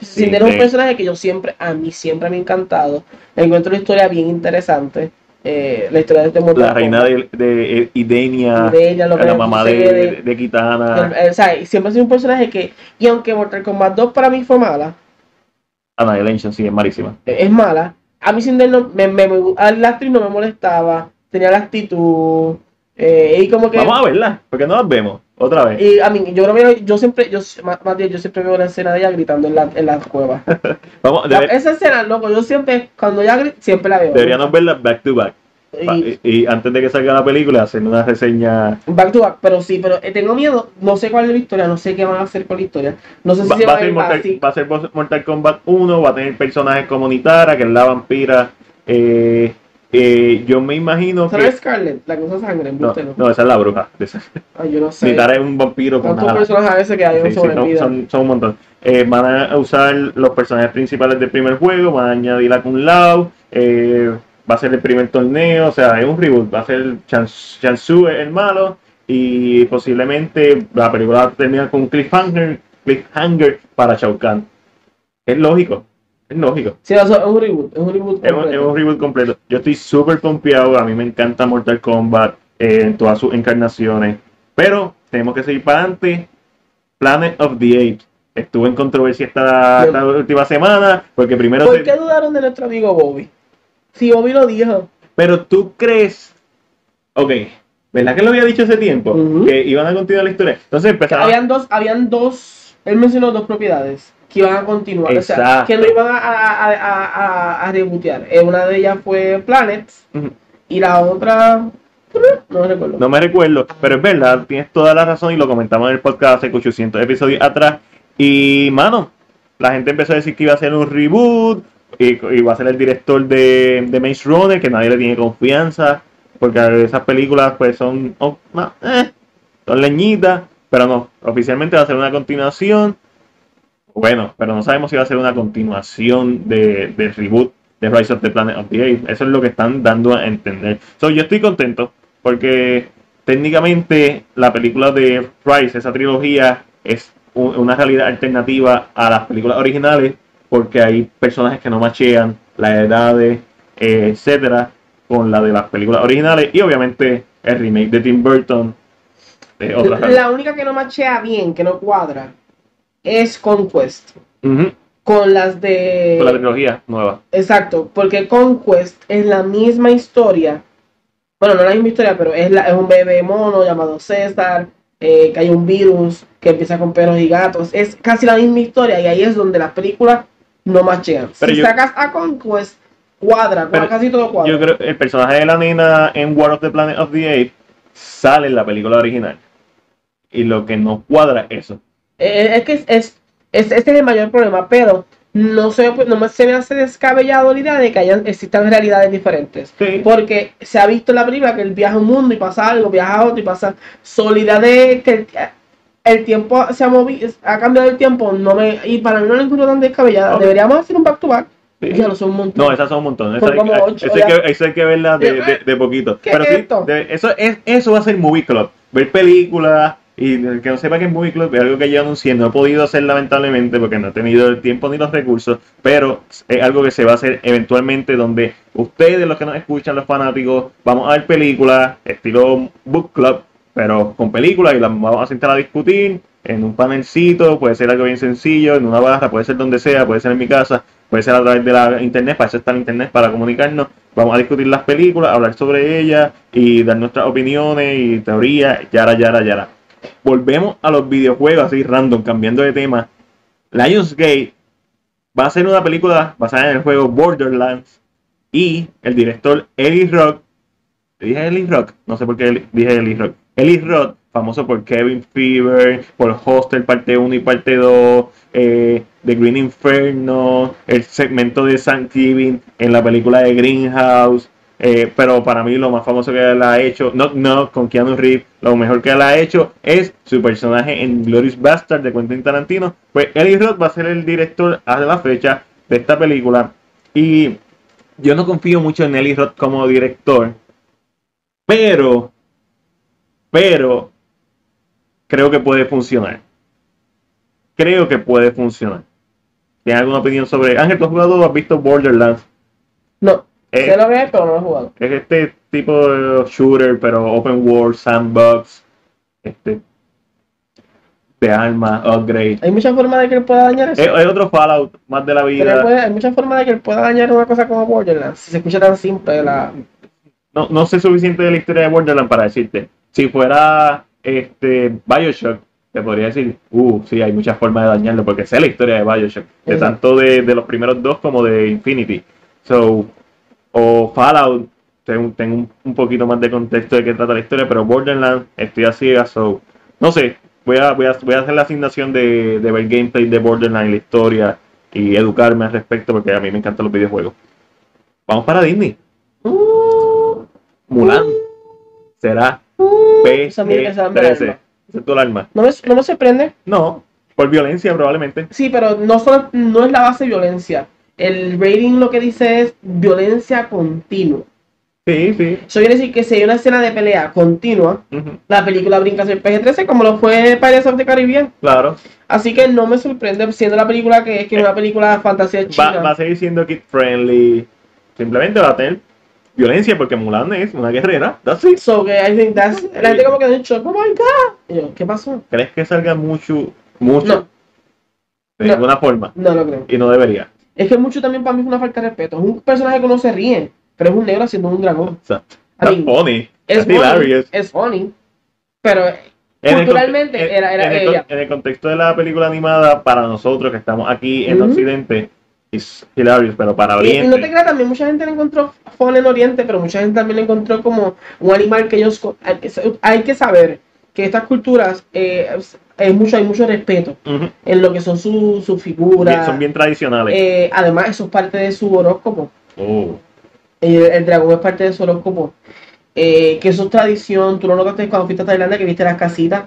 Sindel es un personaje que yo siempre, a mí siempre me ha encantado. Encuentro una historia bien interesante. eh, la historia de este Mortal la reina de, de Idenia, de ella, lo que la mamá de, de, de Kitana, El- el- o sea, siempre ha sido un personaje que, y aunque Mortal Kombat 2 para mí fue mala, Annihilation, sí, es malísima. eh, es mala, a mí Sindel no, me, me, la actriz no me molestaba, tenía la actitud, eh, y como que... Vamos a verla, porque no las vemos. Otra vez. Y a mí, yo creo que yo siempre, yo, más más bien, yo siempre veo la escena de ella gritando en la, en la cueva. Vamos, La- debe- esa escena, loco, yo siempre, cuando ella grita, siempre la veo. deberíamos verlas back to back. Y, antes de que salga la película, hacer una reseña. back to back, pero sí, pero eh, tengo miedo, no sé cuál es la historia, no sé qué van a hacer con la historia. No sé si Va, se va va a ser Mortal, así. va a ser Mortal Kombat 1, va a tener personajes como Nitara, que es la vampira. eh, eh, yo me imagino ¿Será que. Scarlett, la usa sangre? No, ¿no? no, esa es la bruja. de esa. Ay, yo no sé. Nitara es un vampiro con ¿Cuántos alas. personajes a veces que hay? Sí, No sí, son- son un montón. Eh, van a usar los personajes principales del primer juego, van a añadir a Kun Lao, eh, va a ser el primer torneo, o sea, es un reboot, va a ser Chans- Chansu el malo y posiblemente la película va a terminar con un cliffhanger, cliffhanger para Shao Kahn. Es lógico, es lógico. Sí, eso es un reboot, es un reboot Es un, completo. es un reboot completo. Yo estoy súper confiado. A mí me encanta Mortal Kombat eh, en todas sus encarnaciones. Pero tenemos que seguir para adelante. Planet of the Apes. Estuvo en controversia esta, esta última semana. Porque primero. ¿Por se- qué dudaron de nuestro amigo Bobby? Si Bobby lo dijo. Pero tú crees. Ok. ¿Verdad que lo había dicho hace tiempo? Que iban a continuar la historia. Entonces empezaron. habían dos, habían dos, él mencionó dos propiedades que iban a continuar, o sea, Exacto. que no iban a, a, a, a, rebootear. Eh, Una de ellas fue Planets y la otra, no recuerdo. No me recuerdo, pero es verdad, tienes toda la razón y lo comentamos en el podcast hace 800 episodios atrás. Y, mano, la gente empezó a decir que iba a ser un reboot y iba a ser el director de, de Maze Runner, que nadie le tiene confianza, porque esas películas pues son, eh, son leñitas, pero no, oficialmente va a ser una continuación. Bueno, pero no sabemos si va a ser una continuación de, del reboot de Rise of the Planet of the Apes. Eso es lo que están dando a entender. So, yo estoy contento porque técnicamente la película de Rise, esa trilogía, es una realidad alternativa a las películas originales porque hay personajes que no machean las edades, eh, etcétera, con la de las películas originales y obviamente el remake de Tim Burton. de otra realidad. La única que no machea bien, que no cuadra, es Conquest. Con las de... Con la trilogía nueva. Exacto, porque Conquest es la misma historia. Bueno, no la misma historia, pero es, la, es un bebé mono llamado César, eh, que hay un virus que empieza con perros y gatos. Es casi la misma historia y ahí es donde las películas no machean. Pero si yo- sacas a Conquest, cuadra, Pero casi todo cuadra. Yo creo que el personaje de la nena en War of the Planet of the Apes sale en la película original. Y lo que no cuadra es eso. Eh, es que es, es, es- este es el mayor problema, pero no se, no me, se me hace descabellado la idea de que hayan, existan realidades diferentes. Sí. Porque se ha visto en la película que él viaja a un mundo y pasa algo, viaja a otro y pasa. Solidad de que el, tiempo se ha movido, ha cambiado el tiempo, no me, y para mí no la encuentro tan descabellada. Deberíamos hacer un back to back. Sí. Ya lo son un montón. No, esas son un montón. Esa Son hay, hay- hay hay que verla de, de- de poquito. ¿Qué Pero es sí, de- eso, es, eso va a ser Movie Club. Ver películas y el que no sepa que es Movie Club es algo que yo anuncié. No he podido hacer lamentablemente porque no he tenido el tiempo ni los recursos. Pero es algo que se va a hacer eventualmente donde ustedes, los que nos escuchan, los fanáticos, vamos a ver películas estilo Book Club, pero con películas y las vamos a sentar a discutir en un panelcito, puede ser algo bien sencillo, en una barra, puede ser donde sea, puede ser en mi casa, puede ser a través de la internet, para eso está el internet, para comunicarnos. Vamos a discutir las películas, hablar sobre ellas y dar nuestras opiniones y teorías, yara, yara, yara. Volvemos a los videojuegos así random, cambiando de tema. Lionsgate va a ser una película basada en el juego Borderlands y el director Eli Rock, dije Eli Rock, no sé por qué dije Eli Rock, Eli Rock, famoso por Kevin Fever, por Hostel parte 1 y parte 2, eh, The Green Inferno, el segmento de Thanksgiving en la película de Greenhouse, eh, pero para mí lo más famoso que él ha hecho, no, no, con Keanu Reeves, lo mejor que él ha hecho es su personaje en Glorious Bastard de Quentin Tarantino. Pues Eli Roth va a ser el director a la fecha de esta película. Y yo no confío mucho en Eli Roth como director, pero, pero, creo que puede funcionar. Creo que puede funcionar. ¿Tienes alguna opinión sobre Ángel? ¿tú has jugado o has visto Borderlands? No, Eh, sé lo es, pero no lo he jugado. es este tipo de shooter, pero open world, sandbox, este, de armas, upgrade. Hay muchas formas de que él pueda dañar eso. Es, es otro Fallout más de la vida. puede- hay muchas formas de que él pueda dañar una cosa como Borderlands. Si se escucha tan simple la. No, no sé suficiente de la historia de Borderlands para decirte. Si fuera este Bioshock, te podría decir, uh, sí, hay muchas formas de dañarlo, porque sé la historia de Bioshock, de tanto de, de los primeros dos como de Infinity. So, o Fallout, tengo, tengo un, poquito más de contexto de qué trata la historia, pero Borderlands estoy así, so, no sé, voy a, voy a, voy a hacer la asignación de, de ver gameplay de Borderlands, la historia y educarme al respecto porque a mí me encantan los videojuegos. Vamos para Disney. Uh, Mulan será esa música se da en mi PG-13. alma. Esa es tu alarma. no, me, no me sorprende. No, por violencia probablemente. Sí, pero no, solo, no es la base de violencia. El rating lo que dice es violencia continua. Sí, sí. Eso quiere decir que si hay una escena de pelea continua, la película brinca a ser PG-13 como lo fue Pirates of the Caribbean. Claro. Así que no me sorprende siendo la película que es, que es una película de fantasía Va, china. va a seguir siendo kid friendly. Simplemente va a tener violencia porque Mulan es una guerrera. That's it. So que I think that's, la gente como que de hecho, oh my god. Y yo, ¿qué pasó? ¿Crees que salga mucho, mucho? No. De No. ninguna forma. No lo creo. Y no debería. Es que mucho también para mí es una falta de respeto. Es un personaje que no se ríe, pero es un negro haciendo un dragón. O sea, I that's mean, funny. Es That's funny, hilarious. es funny, pero En el culturalmente era- era en el, ella. en el contexto de la película animada, para nosotros que estamos aquí en. Occidente, hilarious, pero para Y, y Oriente. no te creas, también mucha gente le encontró fun en Oriente, pero mucha gente también le encontró como un animal que ellos... Hay que, saber que estas culturas eh, hay, mucho, hay mucho respeto en lo que son sus su Bien- figuras. son bien tradicionales. Eh, además, eso es parte de su horóscopo. Oh. El, el dragón es parte de su horóscopo. Eh, que eso es tradición. Tú lo notaste cuando fuiste a Tailandia que viste las casitas,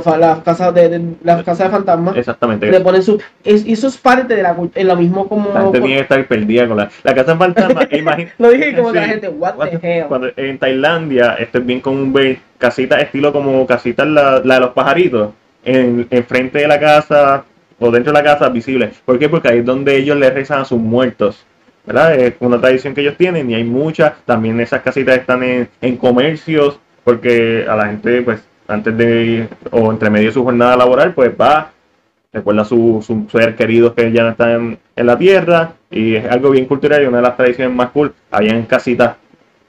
fa- las casas de, de- las casas de fantasmas. Exactamente. Le ponen su. Es, eso es parte de la cultura. Es lo mismo como. La gente tiene que estar perdida con la, la casa fantasma. imagina- Lo dije como que la gente, what, What the hell. Cuando en Tailandia, esto es bien común ver casitas estilo como casitas la, la de los pajaritos, en, en frente de la casa o dentro de la casa visibles. ¿Por qué? Porque ahí es donde ellos le rezan a sus muertos. ¿Verdad? Es una tradición que ellos tienen y hay muchas. También esas casitas están en, en comercios porque a la gente, pues, antes de o entre medio de su jornada laboral, pues va, recuerda a sus su ser queridos que ya no están en, en la tierra y es algo bien cultural y una de las tradiciones más cool. Habían casitas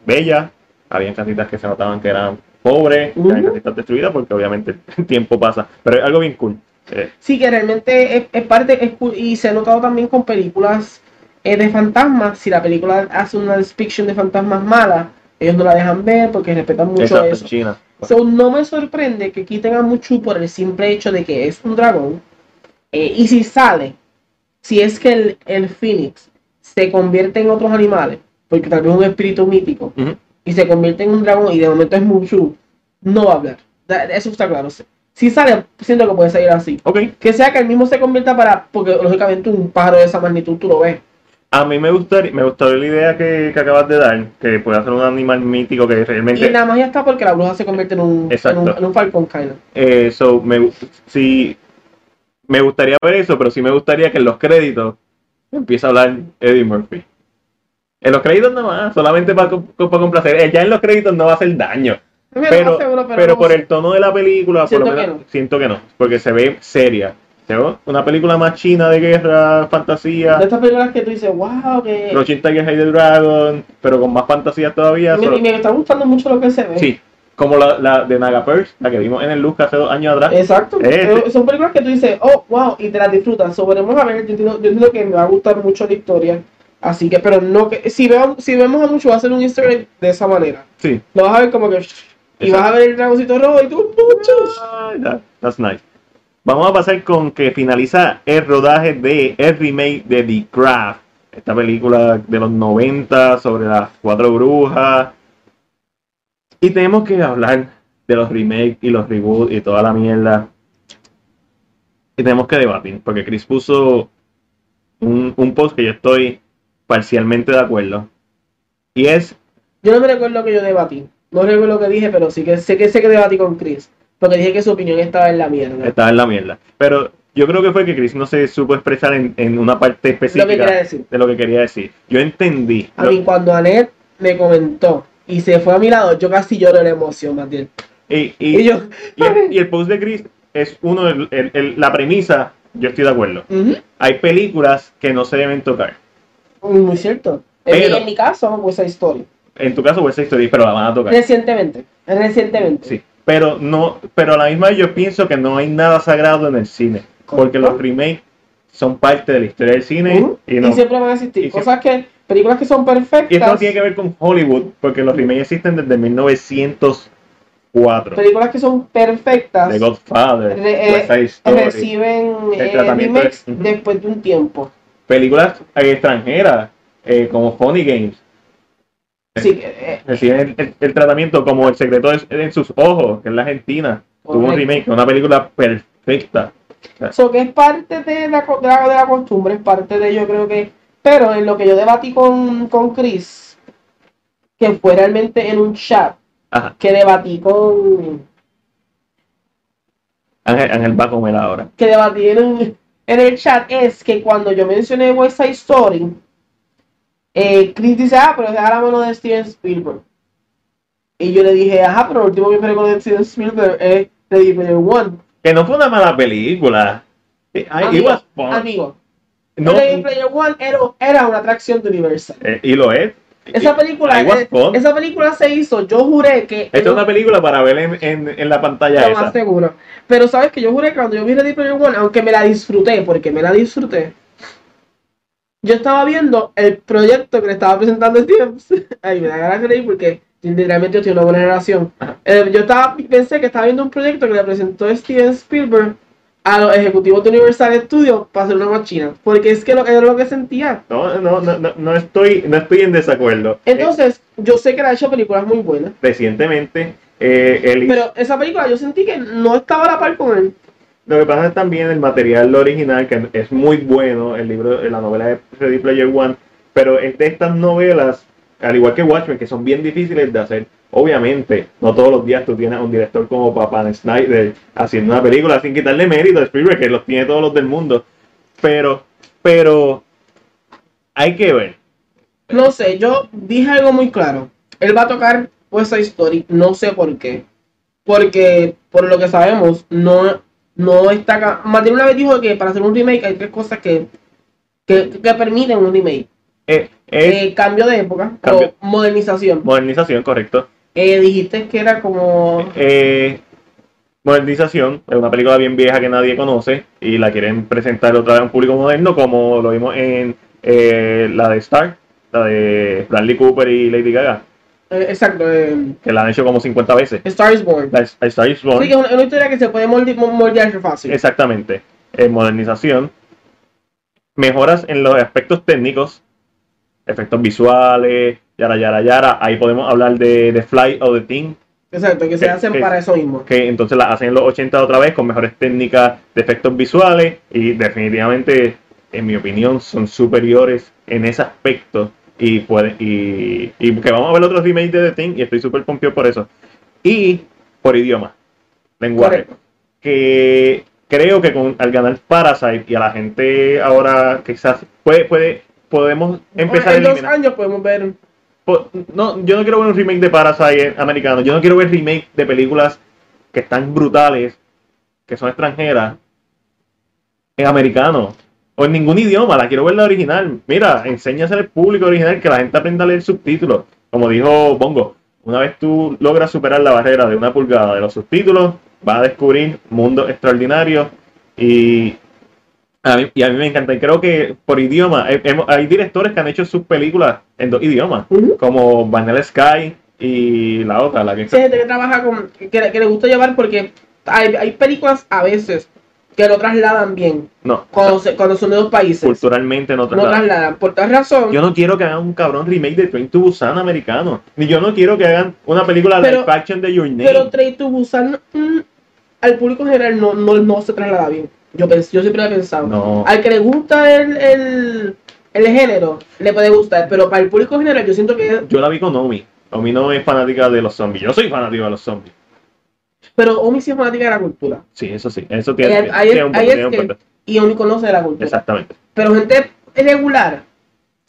bellas, habían casitas que se notaban que eran pobres, habían casitas destruidas porque obviamente el tiempo pasa, pero es algo bien cool. Eh, Sí, que realmente es, es parte. es y se ha notado también con películas eh, de fantasmas. Si la película hace una depiction de fantasmas mala, ellos no la dejan ver porque respetan mucho exacto, eso. China. So, no me sorprende que quiten a Muchu por el simple hecho de que es un dragón. Eh, y si sale, si es que el, el Phoenix se convierte en otros animales, porque tal vez es un espíritu mítico, y se convierte en un dragón y de momento es Muchu, no va a hablar. Eso está claro. Si sale, siento que puede salir así. Que sea que el mismo se convierta para, porque lógicamente un pájaro de esa magnitud tú lo ves. A mí me gustaría, me gustaría la idea que, que acabas de dar, que puede ser un animal mítico que Y realmente... la magia está porque la bruja se convierte en un, en un, en un falcón, kind of. Eh, so, me, sí, me gustaría ver eso, pero sí me gustaría que en los créditos empiece a hablar Eddie Murphy. En los créditos no más, solamente para, para complacer. Eh, Ya en los créditos no va a hacer daño. Pero, seguro, pero, por el tono de la película, por Siento lo que menos, no. siento que no, porque se ve seria. Una película más china de guerra, fantasía, De estas películas que tú dices, wow, que. los 80 Years High the Dragon, pero con más fantasía todavía. Y me, solo- me está gustando mucho lo que se ve. sí, como la, la de Naga Purse, la que vimos en el Luz hace dos años atrás. Exacto. Eh, Son películas que tú dices, oh, wow, y te las disfrutas. So, veremos a ver, yo entiendo, yo entiendo que me va a gustar mucho la historia. Así que, pero no que. Si, veo, si vemos a mucho, va a ser un easter egg de esa manera. Sí. Lo vas a ver como que. Y vas a ver el dragoncito rojo y tú, muchos. That- That's nice. Vamos a pasar con que finaliza el rodaje de el remake de The Craft. Esta película de los 90 sobre las cuatro brujas. Y tenemos que hablar de los remakes y los reboots y toda la mierda. Y tenemos que debatir, porque Chris puso un, un post que yo estoy parcialmente de acuerdo. Y es Yo no me recuerdo que yo debatí. No recuerdo lo que dije, pero sí que sé que sé que debatí con Chris. Porque dije que su opinión estaba en la mierda. estaba en la mierda. Pero yo creo que fue que Chris no se supo expresar en, en una parte específica de lo que quería decir. Yo entendí. A Lo- mí, cuando Anet me comentó y se fue a mi lado, yo casi lloro de la emoción, Matías. y, y- Y yo, y el, y el post de Chris es uno, el- la premisa, yo estoy de acuerdo. Hay películas que no se deben tocar. muy cierto. Pero- en mi caso, pues esa historia. En tu caso, pues esa historia, pero la van a tocar. Recientemente, recientemente. Sí. Pero no, pero a la misma vez yo pienso que no hay nada sagrado en el cine. Porque los remakes son parte de la historia del cine Ujú, y no. siempre van a existir. Cosas que películas que son perfectas. Y esto no tiene que ver con Hollywood, porque los remakes existen desde 1904. Películas que son perfectas. The Godfather, Re- eh, Story. reciben El eh, remakes después de un tiempo. Películas eh, extranjeras, eh, como Funny Games, Así que, eh, reciben el, el- el tratamiento como El secreto es- en sus ojos, que es la Argentina. Tuvo un remake, una película perfecta. So que es parte de la, de la, de la costumbre, es parte de yo creo que. Pero en lo que yo debatí con, con Chris, que fue realmente en un chat, Ajá, que debatí con. Ángel, Ángel va a comer ahora. que debatí en el chat, es que cuando yo mencioné West Side Story, eh, Chris dice, ah, pero es a la mano de Steven Spielberg. Y yo le dije, ajá, pero el último que me de Steven Spielberg es Ready Player One. Que no fue una mala película. It Amigo, was fun. amigo, No, Ready Player One era, era una atracción de Universal. eh, y lo es. Esa película, eh, esa película se hizo, yo juré que... Esta es una película para ver en, en, en la pantalla Lo más esa. seguro. Pero sabes que yo juré que cuando yo vi Ready Player One, aunque me la disfruté, porque me la disfruté, yo estaba viendo el proyecto que le estaba presentando Steven. Ay, me da ganas de reír porque literalmente yo en una buena relación. Eh, yo estaba, pensé que estaba viendo un proyecto que le presentó Steven Spielberg a los ejecutivos de Universal Studios para hacer una máquina. Porque es que lo, era lo que sentía. No, no, no, no, no estoy, no estoy en desacuerdo. Entonces, yo sé que le ha hecho películas muy buenas. Eh, recientemente, eh, él hizo- Pero esa película yo sentí que no estaba a la par con él. Lo que pasa es también el material original, que es muy bueno, el libro, la novela de Ready Player One, pero es de estas novelas, al igual que Watchmen, que son bien difíciles de hacer. Obviamente, no todos los días tú tienes a un director como Papa Snyder haciendo una película sin quitarle mérito a Spielberg, que los tiene todos los del mundo. Pero, pero, hay que ver. No sé, yo dije algo muy claro. Él va a tocar West Side Story, no sé por qué. Porque, por lo que sabemos, no, no está. Martín una vez dijo que para hacer un remake hay tres cosas que, que, que permiten un remake. Eh, es Eh, cambio de época Cambio. o modernización. modernización, correcto. Eh, dijiste que era como... Eh, modernización, es una película bien vieja que nadie conoce y la quieren presentar otra vez a un público moderno como lo vimos en eh, la de Star, la de Bradley Cooper y Lady Gaga, eh, exacto, eh, que la han hecho como 50 veces. Star is Born. La, la Star is Born, Sí, que es una, una historia que se puede molde- moldear fácil. exactamente, eh, modernización, mejoras en los aspectos técnicos, efectos visuales, yara yara yara, ahí podemos hablar de, de Fly o de Thing, Exacto, que se hacen que- para eso mismo. que entonces la hacen en los 80 otra vez con mejores técnicas de efectos visuales y definitivamente, en mi opinión, son superiores en ese aspecto y pueden y, y que vamos a ver otros remakes de The Thing y estoy súper pompido por eso. Y por idioma, lenguaje, Correcto. que creo que con, al ganar Parasite y a la gente ahora quizás puede, puede podemos empezar a en dos eliminar años podemos ver... no, yo no quiero ver un remake de Parasite americano. Yo no quiero ver remake de películas que están brutales, que son extranjeras, en americano. O en ningún idioma, la quiero ver la original. Mira, enséñasele al público original que la gente aprenda a leer subtítulos. Como dijo Bongo, una vez tú logras superar la barrera de una pulgada de los subtítulos, vas a descubrir mundos extraordinarios y a mí, y a mí me encanta. Y creo que por idioma, hay directores que han hecho sus películas en dos idiomas como Vanilla Sky y la otra, la que Sí, gente que trabaja con. que, que le gusta llevar porque hay, hay películas a veces que lo trasladan bien no, cuando, se- cuando son de dos países. culturalmente no No traslada. trasladan. Por tal razón. Yo no quiero que hagan un cabrón remake de Train to Busan americano, ni yo no quiero que hagan una película Pero- live action de Your Name. pero Train to Busan mm, al público en general no, no, no se traslada bien. Yo, pens- yo siempre lo he pensado. no, Al que le gusta el, el, el género, le puede gustar. Pero para el público en general, yo siento que. yo la vi con Omi. Omi no es fanática de los zombies. Yo soy fanático de los zombies. Pero Omi sí es fanática de la cultura. Sí, eso sí, eso tiene, Ahí- ahí- tiene un, es tiene un. Y Omi conoce de la cultura. Exactamente. Pero gente regular,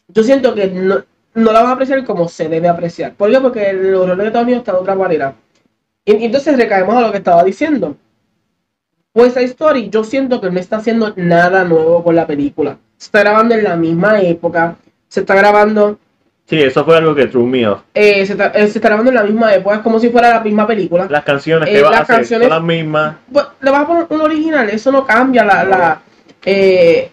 yo siento que no, no la van a apreciar como se debe apreciar. ¿Por qué? Porque los roles de Estados Unidos están de otra manera. Y, y entonces recaemos a lo que estaba diciendo. Pues esa Story, yo siento que no está haciendo nada nuevo con la película. Se está grabando en la misma época. Se está grabando, Sí, eso fue algo que me off. eh, se, está, eh, se está grabando en la misma época. Es como si fuera la misma película. Las canciones Eh, que vas las a hacer canciones- son las mismas. Pues, le vas a poner un original, eso no cambia la, la, eh,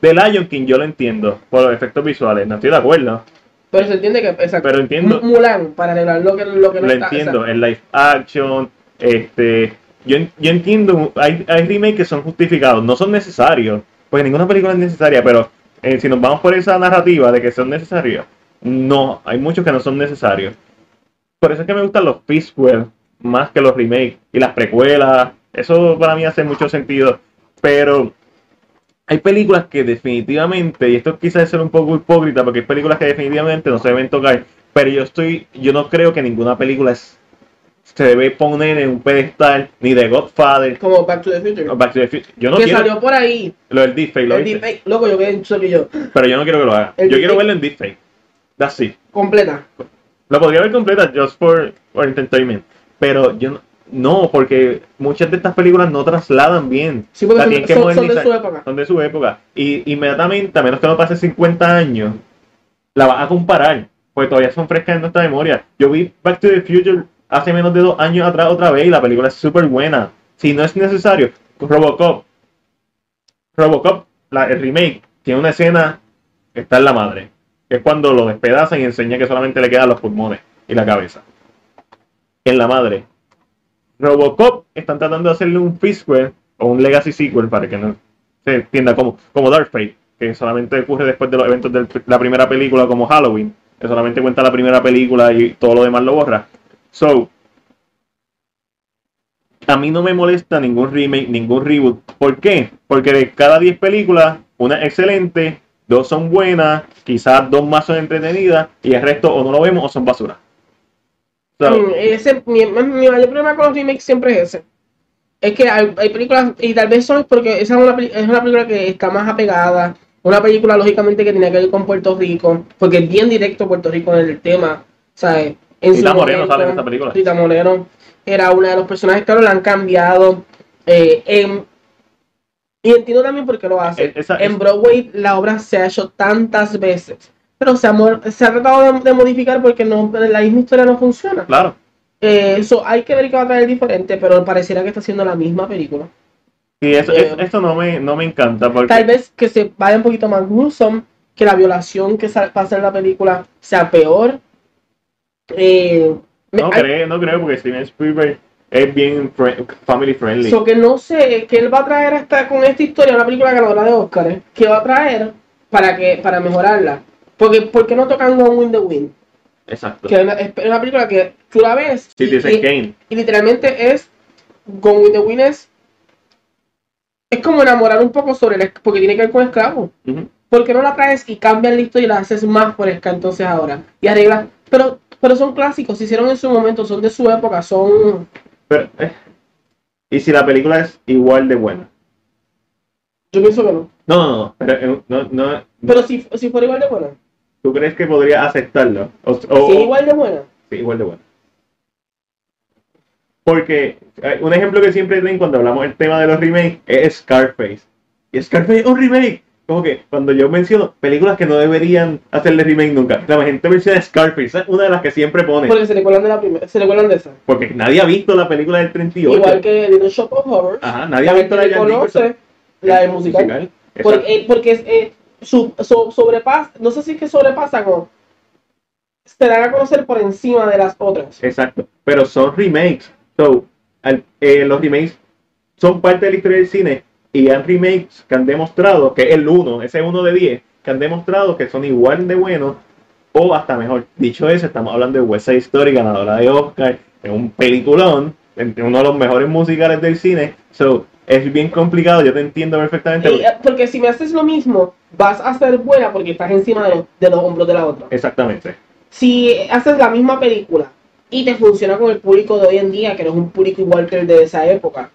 The Lion King yo lo entiendo por los efectos visuales, no estoy de acuerdo. Pero se entiende que. Exacto. Pero entiendo- Mu- Mulan, para arreglar lo que, lo que no lo está. entiendo, exacto. el live action, este, yo, yo entiendo, hay, hay remakes que son justificados, no son necesarios, porque ninguna película es necesaria, pero eh, si nos vamos por esa narrativa de que son necesarios, no, hay muchos que no son necesarios. Por eso es que me gustan los prequels más que los remakes y las precuelas, eso para mí hace mucho sentido, pero hay películas que definitivamente, y esto quizás es ser un poco hipócrita, porque hay películas que definitivamente no se deben tocar, pero yo estoy, yo no creo que ninguna película es- se debe poner en un pedestal ni de Godfather Como Back to the Future. Back to the Future. Yo no que quiero salió por ahí. lo del deepfake, ¿lo El deepfake. Loco, yo quedé en shock y yo. pero yo no quiero que lo haga. El yo quiero verlo en deepfake. That's it. Completa. Lo podría ver completa just for, for entertainment, pero yo no, no, porque muchas de estas películas no trasladan bien. Sí, porque La son, que son- son de su época. son de su época. Y inmediatamente, a menos que no pase 50 años, la vas a comparar. Porque todavía son frescas en nuestra memoria. Yo vi Back to the Future hace menos de dos años atrás otra vez y la película es súper buena. Si no es necesario, Robocop. Robocop, la, el remake, tiene una escena que está en la madre. Que es cuando lo despedazan y enseña que solamente le quedan los pulmones y la cabeza. En la madre. Robocop están tratando de hacerle un sequel o un legacy sequel para que no se entienda como, como Dark Fate, que solamente ocurre después de los eventos de la primera película como Halloween, que solamente cuenta la primera película y todo lo demás lo borra. So, a mí no me molesta ningún remake, ningún reboot. ¿Por qué? Porque de cada 10 películas, una excelente, dos son buenas, quizás dos más son entretenidas y el resto o no lo vemos o son basura. So, Mm, ese, mi, mi mayor problema con los remakes siempre es ese. Es que hay, hay películas, y tal vez son porque esa es una, es una película que está más apegada. Una película, lógicamente, que tenía que ver con Puerto Rico, porque es bien directo Puerto Rico en el tema. ¿sabes? En Rita Moreno sale en esa película. Rita Moreno era una de los personajes, claro, la han cambiado. eh, en- y entiendo también por qué lo hace. Eh, esa- en Broadway la obra se ha hecho tantas veces, pero se ha, se ha tratado de, de modificar porque no, la misma historia no funciona. claro. Eh, Eso hay que ver qué va a traer diferente, pero pareciera que está haciendo la misma película. Y eso, Eh, es- eso no me, no me encanta porque Tal vez que se vaya un poquito más gruesome, que la violación que sa- pasa en la película sea peor. Eh, no hay- creo, no creo porque Steven Spielberg es bien fri- family friendly. so que no sé qué él va a traer hasta con esta historia, una película ganadora de Oscar, ¿eh? ¿qué va a traer para que para mejorarla? Porque ¿por qué no tocan Gone with the Wind? Exacto. Que es una, es una película que tú la ves y, Citizen y- Kane. y literalmente es Gone with the Wind es es como enamorar un poco sobre el porque tiene que ver con esclavos. Ujú. ¿Por qué no la traes y cambian la historia y la haces más fresca entonces ahora? Y arreglas. Pero, pero son clásicos, se hicieron en su momento, son de su época, son. Pero, eh, ¿Y si la película es igual de buena? Yo pienso que no. No, no, no. Pero, eh, no, no, Pero si, si fuera igual de buena. ¿Tú crees que podría aceptarlo? O, o- es igual de buena. Sí, igual de bueno. Porque eh, un ejemplo que siempre den cuando hablamos del tema de los remakes es Scarface. Y Scarface es un remake. Como que cuando yo menciono películas que no deberían hacerle remake nunca, la gente menciona Scarface, es una de las que siempre pone. Porque se recuerdan de la primera. Se recuerdan de esa. Porque nadie ha visto la película del 38. Igual que Little Shop of Horrors. Ajá, nadie ha visto la de conoce la de musical. Exacto. Porque, eh, porque es, eh, su, so- sobrepasa. No sé si es que sobrepasa o. Se dan a conocer por encima de las otras. Exacto. Pero son remakes. So, al- eh, los remakes son parte de la historia del cine y han remakes que han demostrado que el 1, ese 1 de 10, que han demostrado que son igual de buenos o hasta mejor. Dicho eso, estamos hablando de West Side Story, ganadora de Oscar, es un peliculón, uno de los mejores musicales del cine. So, es bien complicado, yo te entiendo perfectamente. Eh, porque si me haces lo mismo, vas a ser buena porque estás encima de los, de los hombros de la otra. Exactamente. Si haces la misma película y te funciona con el público de hoy en día, que no es un público igual que el de esa época,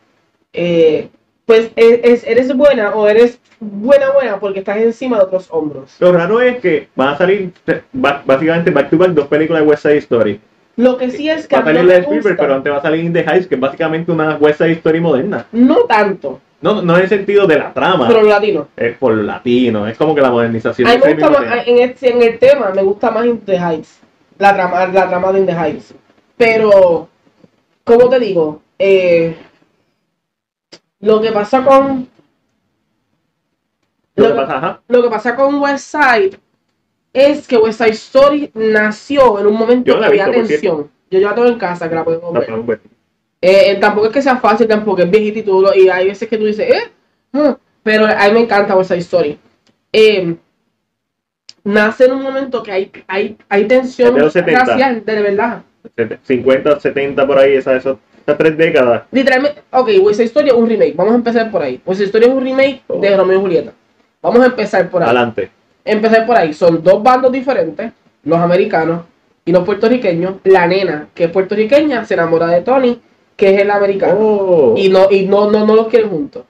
eh, pues es- es- eres buena o eres buena buena porque estás encima de otros hombros. Lo raro es que van a salir básicamente back to back dos películas de West Side Story. Lo que sí es que Va a salir la Spielberg, pero antes va a salir In the Heights, que es básicamente una West Side Story moderna. no tanto, No, no en el sentido de la trama, pero los latinos. es por latino, es como que la modernización. A mí me gusta más, en, este- en el tema, me gusta más In the Heights. La trama, la trama de In the Heights. Pero, ¿cómo te digo? Eh, lo que pasa con Lo Lo que pasa, ajá. Lo que pasa con West Side es que West Side Story nació en un momento no por tensión. Yo ya tengo en casa que la podemos ver. no. Eh, eh, tampoco es que sea fácil, tampoco es viejito y todo. Y hay veces que tú dices, eh, ah", pero a mí me encanta West Side Story. Eh, nace en un momento que hay, hay, hay tensión Es de los 70. racial, de verdad. 50, 70 por ahí, esas, esas, tres décadas. Literalmente, ok, West Side Story es un remake. Vamos a empezar por ahí. West Side Story es un remake Oh. de Romeo y Julieta. Vamos a empezar por ahí. Adelante. empezar por ahí. Son dos bandos diferentes, los americanos y los puertorriqueños. La nena, que es puertorriqueña, se enamora de Tony, que es el americano. Oh. Y no, y no, no, no los quieren juntos.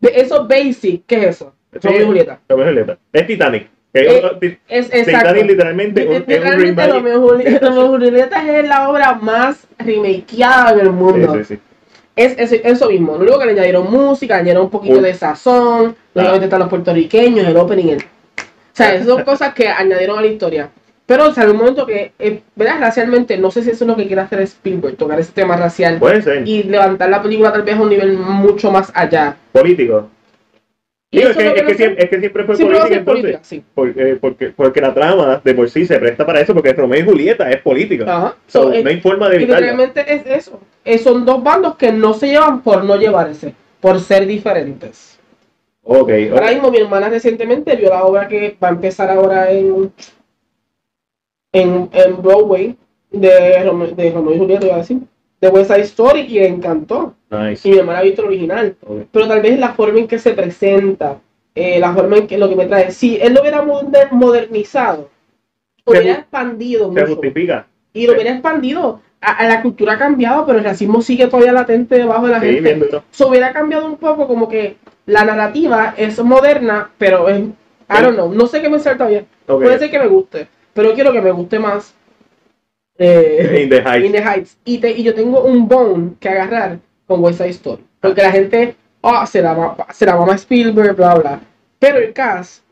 De eso basic, ¿qué es eso? Romeo y Julieta. Romeo y Julieta. Es Titanic. Que Eh, es- exacto. Literalmente un- es un. Romeo Romeo Julieta la obra más remakeada en el mundo. Sí, sí, sí. Es, es- eso mismo. Lo único que le añadieron música, le añadieron un poquito Uy. de sazón, lógicamente están los puertorriqueños, el opening, el... O sea, esas son cosas que añadieron a la historia. Pero sale un momento que, eh, ¿verdad? Racialmente, no sé si eso es lo que quiere hacer Spielberg, tocar ese tema racial Puede ser. y levantar la película tal vez a un nivel mucho más allá. Político. Digo, es, que, es, que siempre, es que siempre fue siempre política entonces. política, sí. Porque, porque, porque la trama de por sí se presta para eso, porque Romeo y Julieta es política. Ajá. So, So, eh, no hay forma de y evitarla. literalmente es eso. Eh, son dos bandos que no se llevan por no llevarse, por ser diferentes. Ok. Ahora mismo mi hermana recientemente vio la obra que va a empezar ahora en en, en Broadway de Romeo, de Romeo y Julieta, iba a decir, de West Side Story y le encantó. Nice. Y mi hermana ha visto el original. Ok. Pero tal vez la forma en que se presenta, eh, la forma en que lo que me trae, si él lo hubiera moder- modernizado, Se hubiera expandido Se mucho. justifica. Y lo hubiera expandido. A, a la cultura ha cambiado, pero el racismo sigue todavía latente debajo de la Sí, gente bien se hubiera cambiado un poco como que la narrativa es moderna, pero es, I don't know, no sé qué me salta bien. Ok. Puede ser que me guste, pero quiero que me guste más eh, In the Heights. In the Heights. Y, te- y yo tengo un bone que agarrar con West Side Story. Porque la gente, oh, se la, va- se la mama Spielberg, bla, bla. Pero el cast,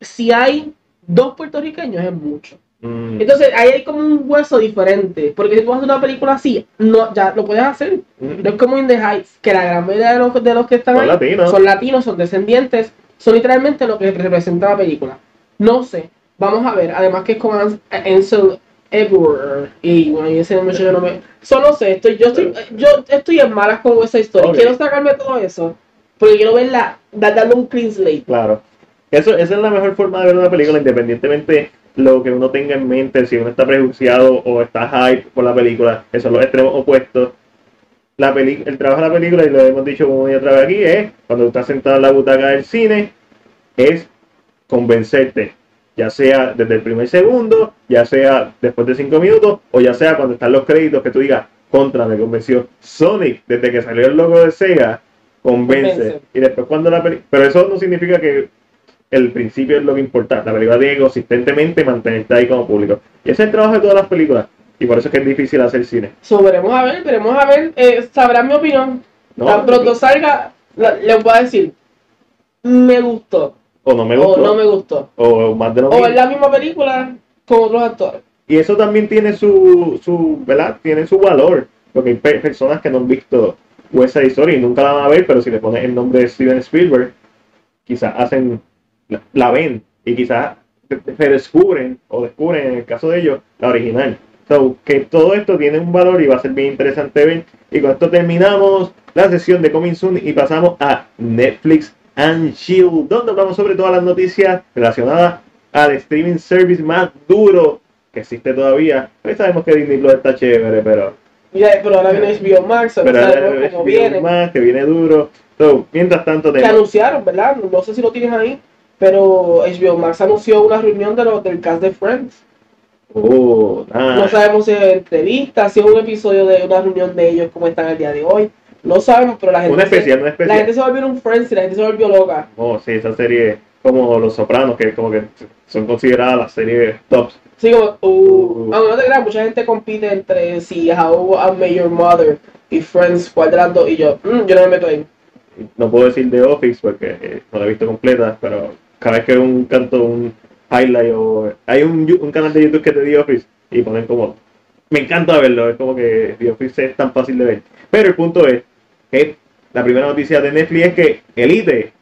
si hay dos puertorriqueños es mucho. Mm, Entonces ahí hay como un hueso diferente. Porque si tú haces una película así, no, ya lo puedes hacer. mm. No es como In the Heights, que la gran mayoría de los, de los que están Son ahí latinos. son latinos, son descendientes, son literalmente lo que representa la película. No sé, vamos a ver, además que es con Ans- Ansel Elgort y bueno, y ese muchacho yo no me... Solo sé, estoy, yo, estoy, yo estoy en malas con esa historia, quiero sacarme todo eso, porque quiero verla da- dando un clean slate. Claro. Eso, esa es la mejor forma de ver una película, independientemente lo que uno tenga en mente, si uno está prejuiciado o está hype por la película, esos son los extremos opuestos. La peli el trabajo de la película, y lo hemos dicho una y otra vez aquí, es cuando tú estás sentado en la butaca del cine, es convencerte, ya sea desde el primer segundo, ya sea después de cinco minutos, o ya sea cuando están los créditos que tú digas, contra, me convenció. Sonic, desde que salió el logo de Sega, convence. Convence. Y después cuando la película... Pero eso no significa que el principio es lo que importa. La película tiene que consistentemente mantenerte ahí como público. Y ese es el trabajo de todas las películas. Y por eso es que es difícil hacer cine. So, veremos a ver, veremos a ver, eh, sabrán mi opinión. No, Tan pronto salga, les voy a decir, me gustó, O no me o gustó. no me gustó. O más de lo O es la misma película con otros actores. Y eso también tiene su, su, ¿verdad? Tiene su valor. Porque hay pe- personas que no han visto West Side Story y nunca la van a ver, pero si le pones el nombre de Steven Spielberg, quizás hacen, la, la ven y quizás se descubren, o descubren en el caso de ellos, la original. So, que todo esto tiene un valor y va a ser bien interesante ver. Y con esto terminamos la sesión de Coming Soon y pasamos a Netflix and Chill, donde hablamos sobre todas las noticias relacionadas al streaming service más duro que existe todavía. Hoy sabemos que Disney Plus está chévere, pero, Ya, pero ahora viene HBO Max, pero ahora cómo viene más, que viene duro. So, mientras tanto, Que tenemos... anunciaron, ¿verdad? No sé si lo tienes ahí, pero HBO Max anunció una reunión de los del cast de Friends. Oh, ah, No sabemos si es entrevista, si es un episodio de una reunión de ellos como están el día de hoy. No sabemos, pero la gente, una especial, una se, la gente se volvió un Friends y la gente se volvió loca. Oh, sí, esa serie como Los Sopranos, que como que son consideradas las series tops. Sí, como, uh, Uh. aunque no te creas, mucha gente compite entre si How I Met Your Mother y Friends, cuál de las dos, y yo, mm, yo no me meto ahí. No puedo decir The Office porque eh, no la he visto completa, pero cada vez que veo un canto, un highlight o... Hay un, un canal de YouTube que es de The Office y ponen como... Me encanta verlo, es como que The Office es tan fácil de ver. Pero el punto es que la primera noticia de Netflix es que Elite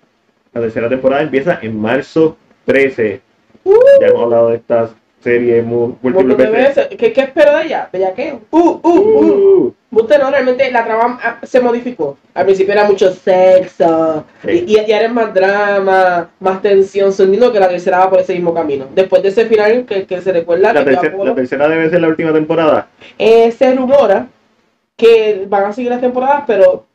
La tercera temporada empieza en marzo 13. Uh, Ya hemos hablado de esta serie mu- montón múltiples veces. ¿Qué, ¿Qué espero de ella? ¿De qué? Uh, uh, uh. Uh, Usted no, realmente la trama ah, se modificó. Al principio era mucho sexo, Sí. y, y, ahora es más drama, más tensión, sonido que la tercera va por ese mismo camino. Después de ese final que, que se recuerda la, que tercera, la tercera debe ser la última temporada. eh, se rumora que van a seguir las temporadas, pero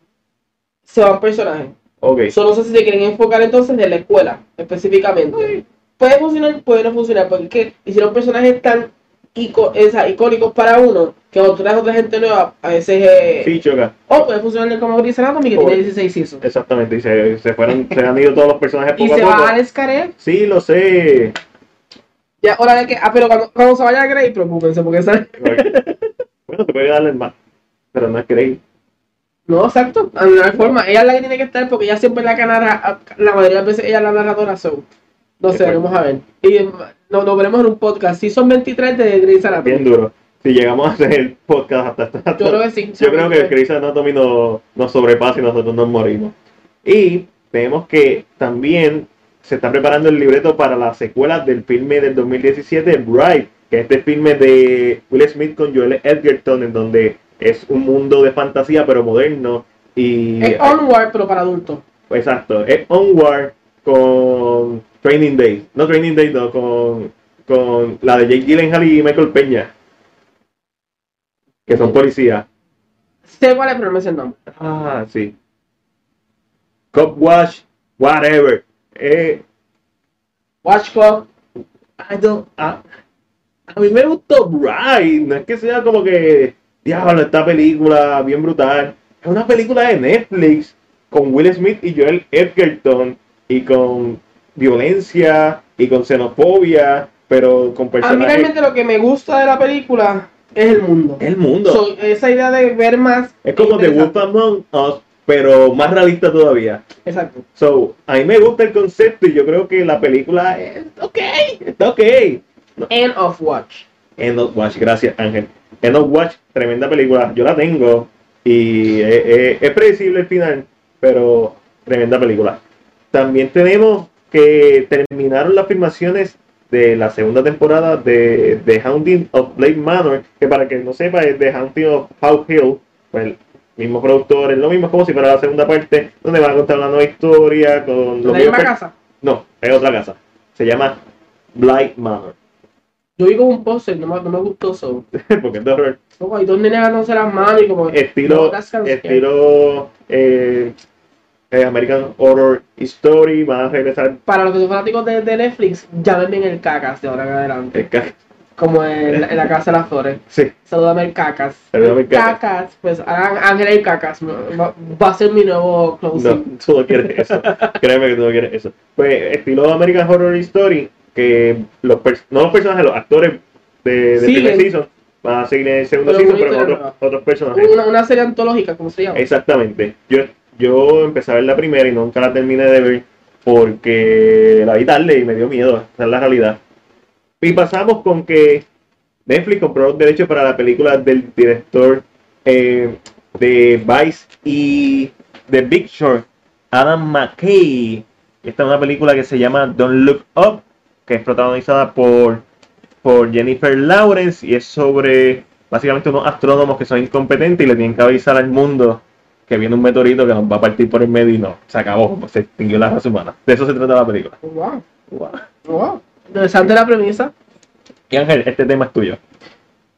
se van personajes. Ok. Solo no sé si se quieren enfocar entonces en la escuela, específicamente. Puede funcionar, puede no funcionar, porque es que hicieron personajes tan ico- o icónicos para uno que cuando traes otra gente nueva, a veces eh, Sí, choca. o puede funcionar como Grey's Anatomy que Oh. tiene 16 seasons. Exactamente. Y se, se fueron, se han ido todos los personajes Y poco se a poco. va a descargar. Sí, lo sé. Ya, hora de que. Ah, pero cuando, cuando se vaya a Grey, preocúpense, porque esa. bueno, te puede darle más. Pero no es Grey. No, exacto. No hay forma. Ella es la que tiene que estar porque ella siempre la que narra. La mayoría de las veces ella es la narradora. So. No sé, vamos a ver. Y mm, nos veremos en un podcast. Si son 23 de Grey's Anatomy. Bien duro. Si llegamos a hacer el podcast hasta esta Yo creo que sí. Yo creo que el Grey's Anatomy nos, nos sobrepasa y nosotros nos morimos. Y tenemos que también se está preparando el libreto para la secuela del filme del 2017, Bright, que es este filme de Will Smith con Joel Edgerton, en donde es un mundo de fantasía pero moderno. Y Es Onward, pero para adultos. exacto, es Onward con Training Day. No Training Day, no, con, con la de Jake Gyllenhaal y Michael Peña. Que son policías. Sé cuál es, pero no me sé el nombre. Ah, sí. Cop Watch, whatever. Eh, Watch Club. I don't- a, a mí me gustó Bright. No es que sea como que, diablo, esta película bien brutal. Es una película de Netflix con Will Smith y Joel Edgerton y con violencia y con xenofobia, pero con A mí personajes. realmente lo que me gusta de la película es el mundo. El mundo. So, esa idea de ver más. es como The. Wolf Among Us, pero más realista todavía. Exacto. So, a mí me gusta el concepto y yo creo que la película es ok, está ok. End of Watch. End of Watch, gracias Ángel. End of Watch, tremenda película, yo la tengo y es, es- es predecible el final, pero tremenda película. También tenemos que terminaron las filmaciones de la segunda temporada de The Haunting of Blade Manor, que para que no sepa es The Haunting of How Hill, pues el mismo productor, es lo mismo, como si fuera la segunda parte, donde van a contar una nueva historia con La misma casa. No, es otra casa. Se llama Blight Manor, Yo vi como un póster, no, me- no me gustó eso. porque es de horror. Como hay dos nenes agándose las manos y como. estilo, No, estilo eh, eh, American Horror Story, van a regresar Para los que son fanáticos de, de Netflix, llámenme en el cacas de ahora en adelante. el ca- Como en, en la casa de las flores. sí, Saludame el cacas. Salúdame el Cacas. Pues hagan Ángel el cacas. Va, va a ser mi nuevo no, closing. tú no quieres eso, créeme que tú no quieres eso. Pues estilo American Horror Story, que los no los personajes, los actores de, de Siguen. primer season van a seguir en el segundo Pero season, pero otros, otros personajes. Una, una serie antológica, ¿cómo se llama? Exactamente. Yo, yo empecé a ver la primera y nunca la terminé de ver porque la vi tarde y me dio miedo. Esa es la realidad. Y pasamos con que Netflix compró los derechos para la película del director eh, de Vice y The Big Short, Adam McKay. Esta es una película que se llama Don't Look Up, que es protagonizada por, por Jennifer Lawrence y es sobre básicamente unos astrónomos que son incompetentes y le tienen que avisar al mundo que viene un meteorito que nos va a partir por el medio y no, se acabó, se extinguió la raza humana. De eso se trata la película. Wow. Wow. Interesante la premisa. Y Ángel, este tema es tuyo.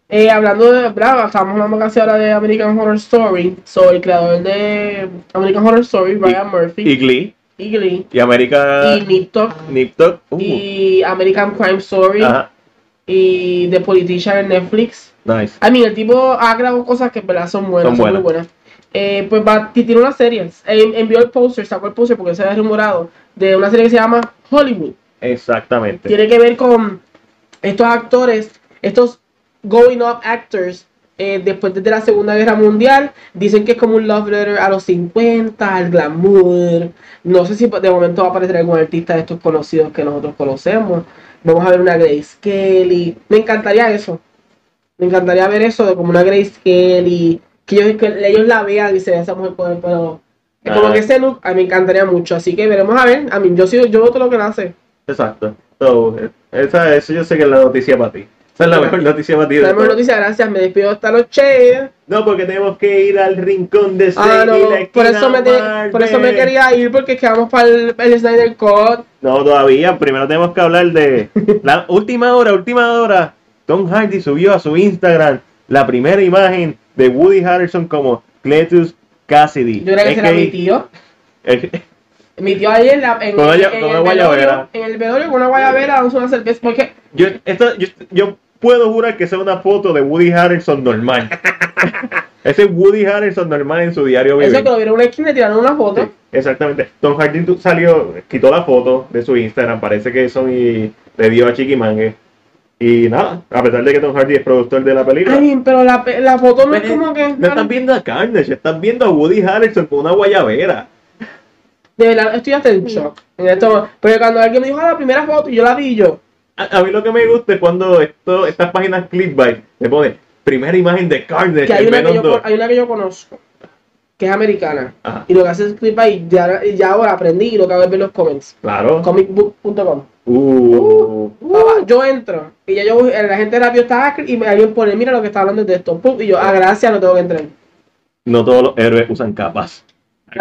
Eh, hablando de Brava, estamos hablando casi ahora de American Horror Story. Soy el creador de American Horror Story, Ryan Murphy. Y Glee, Y Glee. y América... Y Nip uh, Y American Crime Story. ajá, Y The Politician en Netflix. nice. A mí, el tipo ha grabado cosas que en verdad son buenas, Son son, buenas. muy buenas. Eh, pues va, tiene una serie. Eh, envió el póster, sacó el póster porque se había rumorado de una serie que se llama Hollywood. Exactamente. Tiene que ver con estos actores, estos going up actors eh, después de la Segunda Guerra Mundial. Dicen que es como un love letter a los 50, al glamour. No sé si de momento va a aparecer algún artista de estos conocidos que nosotros conocemos. Vamos a ver una Grace Kelly. Me encantaría eso. Me encantaría ver eso de como una Grace Kelly. Que ellos, que ellos la vean y se esa mujer con el pelo Es como Ah. que ese look a mí me encantaría mucho, así que veremos a ver. A mí, yo yo voto lo que lo hace. Exacto. So, eh, esa, eso yo sé que es la noticia para ti. Esa es la mejor noticia de La mejor noticia, gracias, me despido esta noche. No, porque tenemos que ir al rincón de Ah, Sega no, la por eso, me te- por eso me quería ir, porque es que vamos para el, el Snyder Cut. No, todavía. Primero tenemos que hablar de la última hora, última hora. Tom Hardy subió a su Instagram la primera imagen de Woody Harrelson como Cletus Cassidy. Yo creo que será mi tío. el- Mi tío ahí en, la, en, Con una- en el velorio, en el velorio con una guayabera, una cerveza. Porque yo, esto- yo, yo puedo jurar que esa es una foto de Woody Harrelson normal. Ese es Woody Harrelson normal en su diario eso vivir. que lo vieron en una esquina y tiraron una foto. Sí, exactamente. Tom Hardy tu- salió, quitó la foto de su Instagram, parece que eso y le dio a Chiquimangue. Y nada, a pesar de que Tom Hardy es productor de la película. Ay, pero la, la foto no es como que. No están viendo a Carnage, están viendo a Woody Harrelson con una guayabera. De verdad, estoy hasta en shock. En esto, porque cuando alguien me dijo "Ah, la primera foto, y yo la vi yo. A, a mí lo que me gusta es cuando esto, estas páginas clickbait le pone primera imagen de Carnage Que hay una que, yo, 2. con- hay una que yo conozco, que es americana. Ajá, Y lo que hace es clip ahí, ya, ya ahora aprendí y lo que hago es ver los comments. claro. Comicbook.com. Uh, Papá, yo entro y ya yo, la gente rápido está y me- alguien pone, mira lo que está hablando de esto. Pum, y yo, ah, gracias, no tengo que entrar. no todos los héroes usan capas.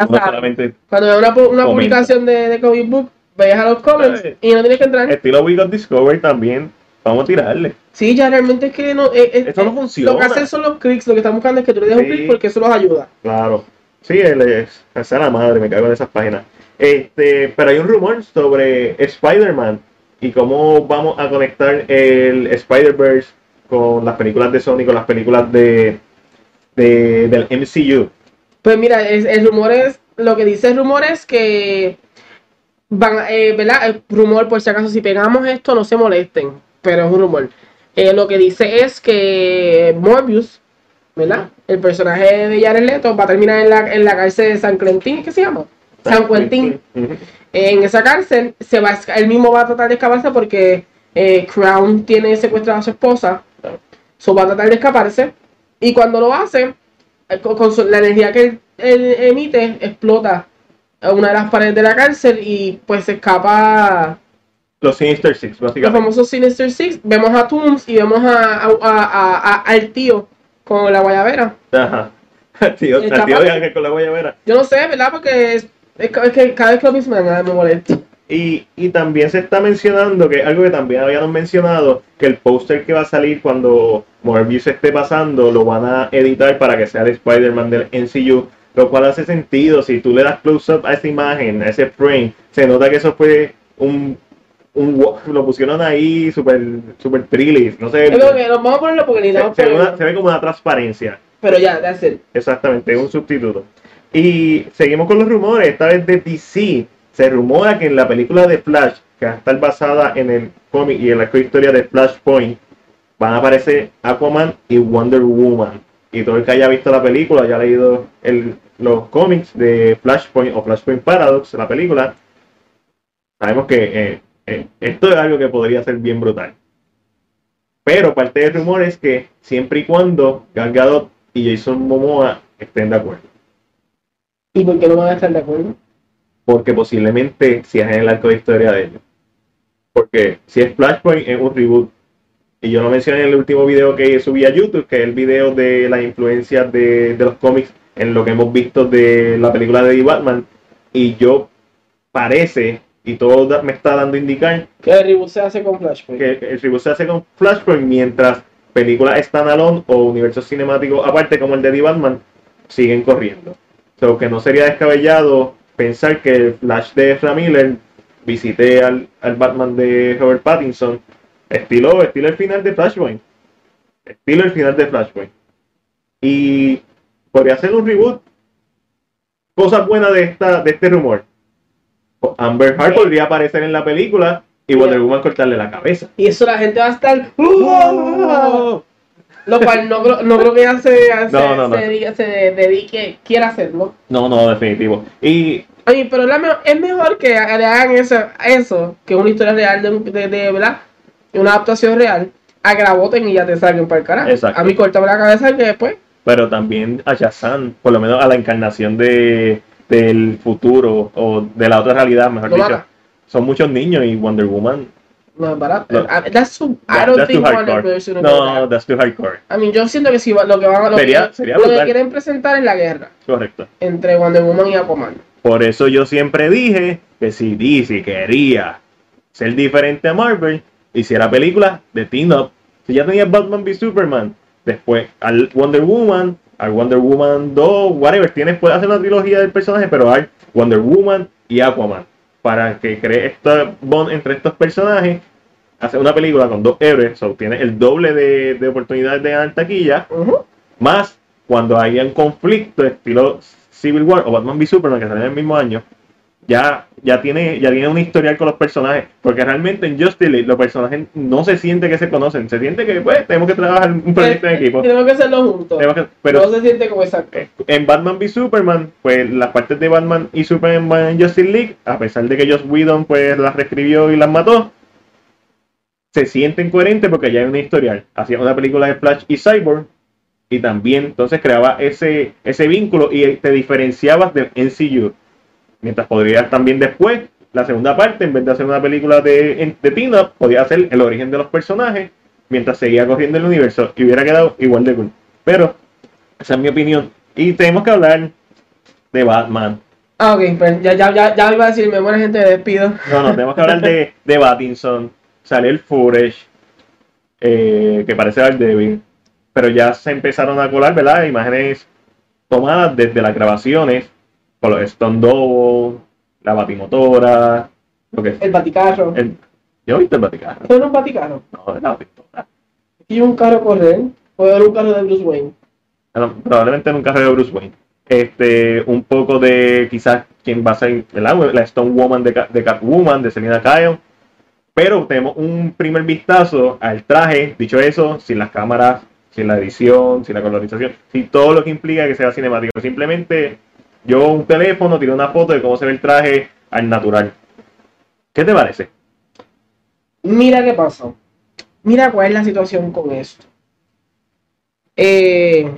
Solamente Cuando veo una, publicación de, de Comic Book, veas a los comments Ay. y no tienes que entrar. estilo We Got Discovery también. Vamos a tirarle. Sí, ya realmente es que no. eh, eh, Esto no eh, funciona. Lo que hacen son los clics, lo que están buscando es que tú le des un clic porque eso los ayuda. Claro. Sí, él es. Esa es la madre, me cago en esas páginas. Este, pero hay un rumor sobre Spider-Man y cómo vamos a conectar el Spider-Verse con las películas de Sony, con las películas de, de- del MCU. Pues mira, es- el rumor es, lo que dice el rumor es que van, eh, ¿verdad? El rumor, por si acaso, si pegamos esto, no se molesten, pero es un rumor. Eh, lo que dice es que Morbius, ¿verdad? El personaje de Jared Leto va a terminar en la, en la cárcel de San Quentin, ¿qué se llama? San Quentin. En esa cárcel, se va, él mismo va a tratar de escaparse porque eh, Crown tiene secuestrada a su esposa. So va a tratar de escaparse. Y cuando lo hace, eh, con, la energía que él, él emite, explota a una de las paredes de la cárcel y pues se escapa Los Sinister Six, los básicamente. famosos Sinister Six. Vemos a Tooms y vemos a, a- a- al tío con la guayabera. Ajá. Al tío, al tío de Ángel con la guayabera. Yo no sé, ¿verdad? Porque es, es que- es que cada vez que lo mismo me, me molesta. Y, y también se está mencionando, que algo que también habíamos mencionado, que el póster que va a salir cuando Morbius esté pasando lo van a editar para que sea el Spider-Man del MCU, lo cual hace sentido. Si tú le das close-up a esa imagen, a ese frame, se nota que eso fue un... un lo pusieron ahí super super trillis, no sé. Que, vamos a ponerlo porque Se, necesitamos se ve una- ponerlo. se ve como una transparencia. Pero ya, that's it. Exactamente, un sustituto. Y seguimos con los rumores, esta vez de DC. Se rumora que en la película de Flash, que va a estar basada en el cómic y en la historia de Flashpoint, van a aparecer Aquaman y Wonder Woman. Y todo el que haya visto la película, haya leído el- los cómics de Flashpoint o Flashpoint Paradox, la película, sabemos que eh, eh, esto es algo que podría ser bien brutal. Pero parte del rumor es que siempre y cuando Gal Gadot y Jason Momoa estén de acuerdo. ¿Y por qué no van a estar de acuerdo? Porque posiblemente si es en el arco de historia de ellos. Porque si es Flashpoint es un reboot. Y yo lo mencioné en el último video que subí a YouTube, que es el video de las influencias de, de los cómics en lo que hemos visto de la película de The Batman. Y yo parece, y todo me está dando a indicar, Que el reboot se hace con Flashpoint. que el reboot se hace con Flashpoint mientras películas standalone o universos cinemáticos aparte como el de The Batman siguen corriendo. So que no sería descabellado pensar que el Flash de Ezra Miller visite al, al Batman de Robert Pattinson estilo, estilo el final de Flashpoint. Estilo el final de Flashpoint. Y podría ser un reboot. Cosas buenas de esta, de este rumor. Amber Heard podría aparecer en la película y Wonder Woman cortarle la cabeza. Y eso la gente va a estar. ¡Uh! Lo cual no creo, no creo que ella se, se, No, no, no. se dedique, se dedique, quiera hacerlo. No, no, definitivo. Y Oye, pero la me- es mejor que le hagan eso, eso que una historia real de, de, de, ¿verdad? Una adaptación real, a voten y ya te salgan para el carajo. Exacto. A mí cortame la cabeza que después. pero también a Shazam, por lo menos a la encarnación de, del futuro o de la otra realidad, mejor Lo dicho. mata. Son muchos niños y Wonder Woman. No es barato. No. I- That's too, I that- don't that's think too Warner. Bros. No, that. that's too hardcore. I mean, yo siento que si lo que van a lo, Sería- que, sería lo que quieren presentar es la guerra Correcto. entre Wonder Woman y Aquaman. Por eso yo siempre dije que si DC quería ser diferente a Marvel, hiciera películas de Team Up. Si ya tenía Batman v Superman, después al Wonder Woman, al Wonder Woman 2, whatever, tienes, puedes hacer una trilogía del personaje, pero hay Wonder Woman y Aquaman. Para que cree esta bond entre estos personajes, hacer una película con dos héroes, so, tienes el doble de, de oportunidades de ganar taquilla, más cuando haya un conflicto estilo Civil War o Batman v Superman que salen en el mismo año, ya, ya tiene, ya tiene un historial con los personajes. Porque realmente en Justice League los personajes no se siente que se conocen, se siente que pues tenemos que trabajar un proyecto en equipo. Tenemos que hacerlo juntos. Que- pero no se siente como exacto. en Batman v Superman, pues las partes de Batman y Superman en Justice League, a pesar de que Joss Whedon pues las reescribió y las mató, se sienten coherentes porque ya hay una historial. Hacía una película de Flash y Cyborg y también entonces creaba ese, ese vínculo y te diferenciabas del MCU. Mientras podrías también después, la segunda parte, en vez de hacer una película de, de team-up, podía hacer el origen de los personajes mientras seguía corriendo el universo y hubiera quedado igual de cool. Pero, esa es mi opinión. Y tenemos que hablar de Batman. Ah, ok, pues ya, ya, ya, ya iba a decirme, buena gente, me despido. No, no, tenemos que hablar de, de Battinson. Sale el footage, eh, que parece Daredevil. Pero ya se empezaron a colar, ¿verdad? Imágenes tomadas desde las grabaciones, con los Stone Double, la batimotora, lo que El baticarro. el, ¿Yo viste el baticarro? ¿Esto no es un baticarro? No, es la batimotora. ¿Y un carro correr? ¿Puede haber un carro de Bruce Wayne? Probablemente en un carro de Bruce Wayne. Este, un poco de quizás quién va a ser ¿verdad? la Stone Woman de, de Catwoman, de Selina Kyle. Pero tenemos un primer vistazo al traje, dicho eso, sin las cámaras, sin la edición, sin la colorización, sin todo lo que implica que sea cinemático. Simplemente yo un teléfono, tiré una foto de cómo se ve el traje al natural. ¿Qué te parece? Mira qué pasa. Mira cuál es la situación con esto. Eh,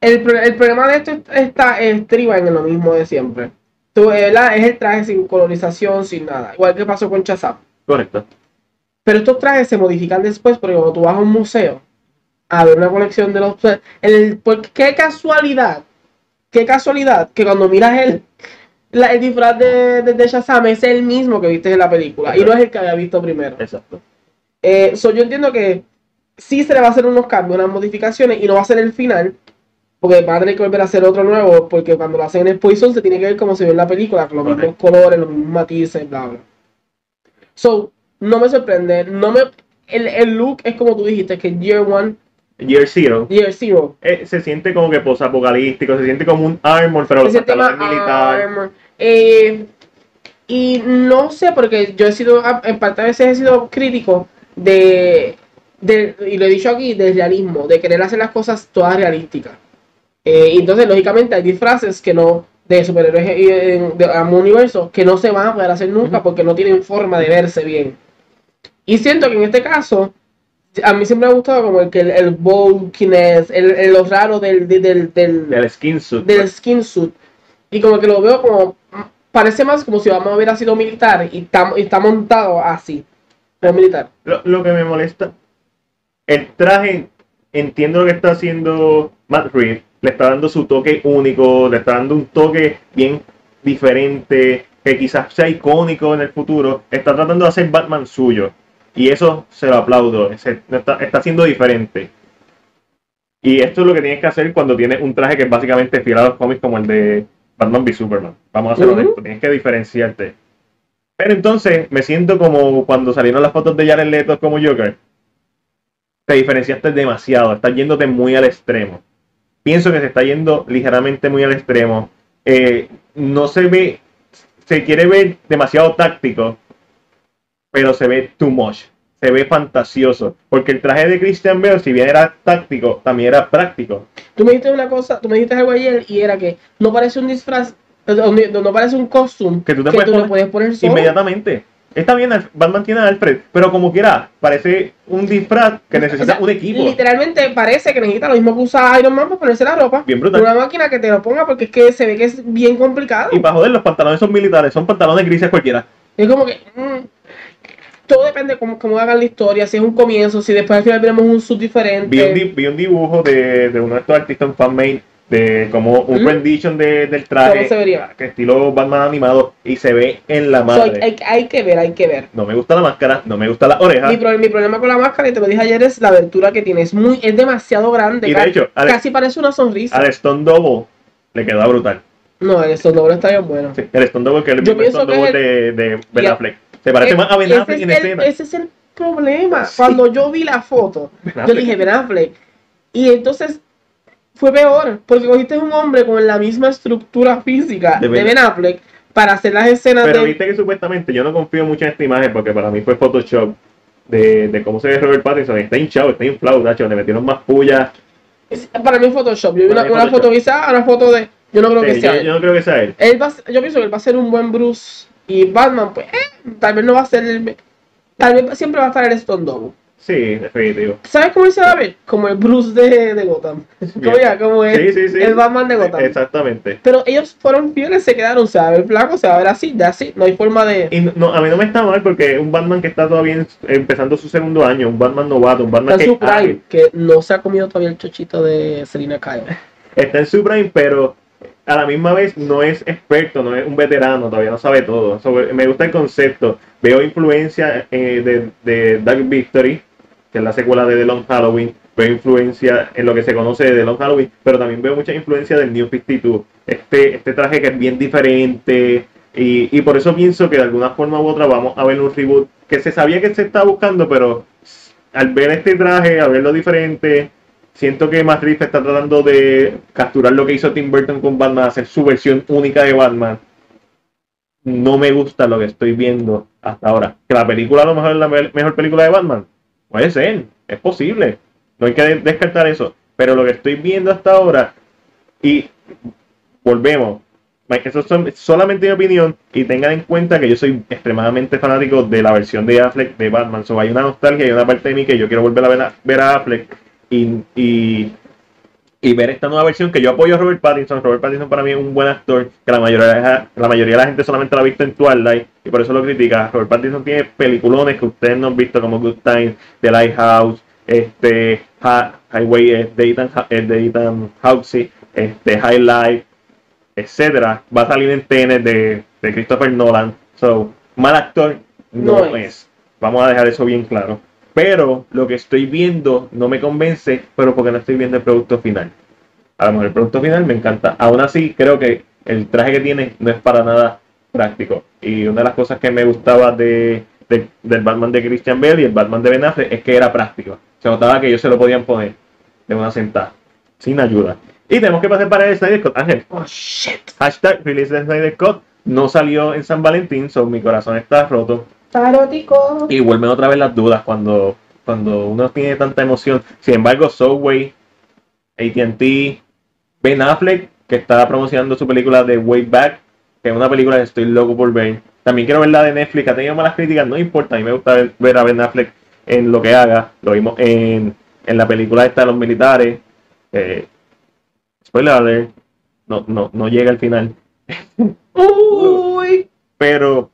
el, pro- el problema de esto está estriba en lo mismo de siempre. Tú, eh, ¿verdad? Es el traje sin colorización, sin nada. Igual que pasó con Chazap. Correcto. Pero estos trajes se modifican después porque cuando tú vas a un museo a ver una colección de los... El, porque qué casualidad, qué casualidad que cuando miras el, la- el disfraz de, de, de Shazam es el mismo que viste en la película y no es el que había visto primero. Exacto. Eh, so, yo entiendo que sí se le va a hacer unos cambios, unas modificaciones y no va a ser el final. Porque van a tener que volver a hacer otro nuevo, porque cuando lo hacen en Poison se tiene que ver como se ve en la película, con los mismos colores, los mismos matices, bla, bla. So, no me sorprende, no me... El, el look es como tú dijiste, que Year One, Year Zero. Year Zero. eh, se siente como que posapocalíptico, se siente como un armor, pero los Ese tema pantalones militar. armor. Eh, y no sé, porque yo he sido, en parte a veces he sido crítico de, de- y lo he dicho aquí, del realismo, de querer hacer las cosas todas realísticas. Eh, entonces, lógicamente, hay disfraces que no, de superhéroes de ambos universos, que no se van a poder hacer nunca porque no tienen forma de verse bien. Y siento que en este caso, a mí siempre me ha gustado como el que el, el bulkiness, el, el- lo raro del, del, del, del- Del skin suit. del skin suit. Y como que lo veo como. Parece más como si Obama hubiera sido militar y está, y está montado así. Pero militar. Lo, lo que me molesta, el traje, entiendo lo que está haciendo Matt Reeves, le está dando su toque único, le está dando un toque bien diferente, que quizás sea icónico en el futuro, está tratando de hacer Batman suyo. Y eso se lo aplaudo, se- está, está siendo diferente. Y esto es lo que tienes que hacer cuando tienes un traje que es básicamente fiel a los cómics como el de Batman v Superman. Vamos a ser Ujú. honestos, tienes que diferenciarte. Pero entonces me siento como cuando salieron las fotos de Jared Leto como Joker. Te diferenciaste demasiado, estás yéndote muy al extremo. Pienso que se está yendo ligeramente muy al extremo. Eh, no se ve, se quiere ver demasiado táctico, pero se ve too much. Se ve fantasioso. Porque el traje de Christian Bale, si bien era táctico, también era práctico. Tú me dijiste una cosa, tú me dijiste algo ayer y era que no parece un disfraz, no, no parece un costume Que tú te que puedes tú poner le puedes poner solo. Inmediatamente. Está bien, Batman tiene a Alfred, pero como quiera, parece un disfraz que necesita O sea, un equipo. Literalmente parece que necesita lo mismo que usa Iron Man para ponerse la ropa. Bien brutal. Una máquina que te lo ponga porque es que se ve que es bien complicado. Y para joder, los pantalones son militares, son pantalones grises cualquiera. Es como que. mm, todo depende de cómo, cómo hagan la historia, si es un comienzo, si después al final veremos un sub diferente. Vi un, di- vi un dibujo de, de uno de estos artistas, un fanmade, de como un Ujú. rendition de- del ¿Cómo traje, se vería? que estilo Batman animado, y se ve en la So, madre. hay, hay- hay que ver, hay que ver. No me gusta la máscara, no me gusta la oreja. Mi, pro- mi problema con la máscara, y te lo dije ayer, es la abertura que tiene. Es, muy, es demasiado grande. Y de hecho, al- casi parece una sonrisa. Al Stone Double le queda brutal. No, el doble está bien bueno. Sí, el Stone Double que es el Yo mismo Stone Double es de, de Ben. Affleck. Se parece Eh, más a Ben Affleck es en el- escena. Ese es el problema. Sí. Cuando yo vi la foto, yo dije Ben Affleck. Y entonces fue peor, porque cogiste un hombre con la misma estructura física De de Ben- Affleck para hacer las escenas Pero de... viste que supuestamente yo no confío mucho en esta imagen porque para mí fue Photoshop de, de cómo se ve Robert Pattinson. Está hinchado, está inflado, Nacho. Le metieron más puya. Es- Para mí es Photoshop. Yo vi una, es una foto quizá, una foto de... Yo no creo que sea yo, él. yo no creo que sea él. Él va yo pienso que él va a ser un buen Bruce y Batman, pues, eh, tal vez no va a ser el... Tal vez siempre va a estar el Stone Double. Sí, definitivo. ¿Sabes cómo él se va a ver? Como el Bruce de, de Gotham. Como, ya, como el, Sí, sí, sí. el Batman de Gotham. Exactamente. Pero ellos fueron fieles, se quedaron, se va a ver flaco, se va a ver así, ya así, no hay forma de... Y no, a mí no me está mal porque un Batman que está todavía empezando su segundo año, un Batman novato, un Batman Está en que su prime, que no se ha comido todavía el chochito de Selina Kyle. está en su prime, pero a la misma vez no es experto, no es un veterano, todavía no sabe todo. Me gusta el concepto. Veo influencia eh, de, de Dark Victory, que es la secuela de The Long Halloween. Veo influencia en lo que se conoce de The Long Halloween, pero también veo mucha influencia del New 52. Este, este traje que es bien diferente. Y, y por eso pienso que de alguna forma u otra vamos a ver un reboot que se sabía que se estaba buscando, pero al ver este traje, al verlo diferente, siento que Reeves está tratando de capturar lo que hizo Tim Burton con Batman, hacer su versión única de Batman. No me gusta lo que estoy viendo hasta ahora. Que la película a lo mejor es la me- mejor película de Batman. Puede ser, es posible. No hay que de- descartar eso. Pero lo que estoy viendo hasta ahora, y volvemos, eso es solamente mi opinión, y tengan en cuenta que yo soy extremadamente fanático de la versión de Affleck de Batman. So, hay una nostalgia, hay una parte de mí que yo quiero volver a ver a, ver a Affleck y, y, y ver esta nueva versión que yo apoyo a Robert Pattinson. Robert Pattinson para mí es un buen actor, que la mayoría, de la- mayoría de la gente solamente lo ha visto en Twilight y por eso lo critica. Robert Pattinson tiene peliculones que ustedes no han visto como Good Time, The Lighthouse, este, Highway eh, de Ethan, Ha- eh, de Ethan Hawke, este, High Life, etcétera. Va a salir en Tenet de, de Christopher Nolan. So, mal actor no, No es. es. Vamos a dejar eso bien claro. Pero lo que estoy viendo no me convence, pero porque no estoy viendo el producto final. A lo mejor el producto final me encanta. Aún así, creo que el traje que tiene no es para nada práctico. Y una de las cosas que me gustaba de, de- del Batman de Christian Bale y el Batman de Ben Affleck es que era práctico. Se notaba que ellos se lo podían poner de una sentada, sin ayuda. Y tenemos que pasar para el Snyder Cut. Ángel, Oh, shit. hashtag release de Snyder Cut no salió en San Valentín, so mi corazón está roto. Tarótico. Y vuelven otra vez las dudas cuando, cuando uno tiene tanta emoción. Sin embargo, Subway, ATT, Ben Affleck, que está promocionando su película de Way Back, que es una película que estoy loco por ver. También quiero ver la de Netflix, ha tenido malas críticas, no importa, a mí me gusta ver, ver a Ben Affleck en lo que haga. Lo vimos en, en la película esta de los militares. Eh, spoiler alert, no, no, no llega al final. Uy. Pero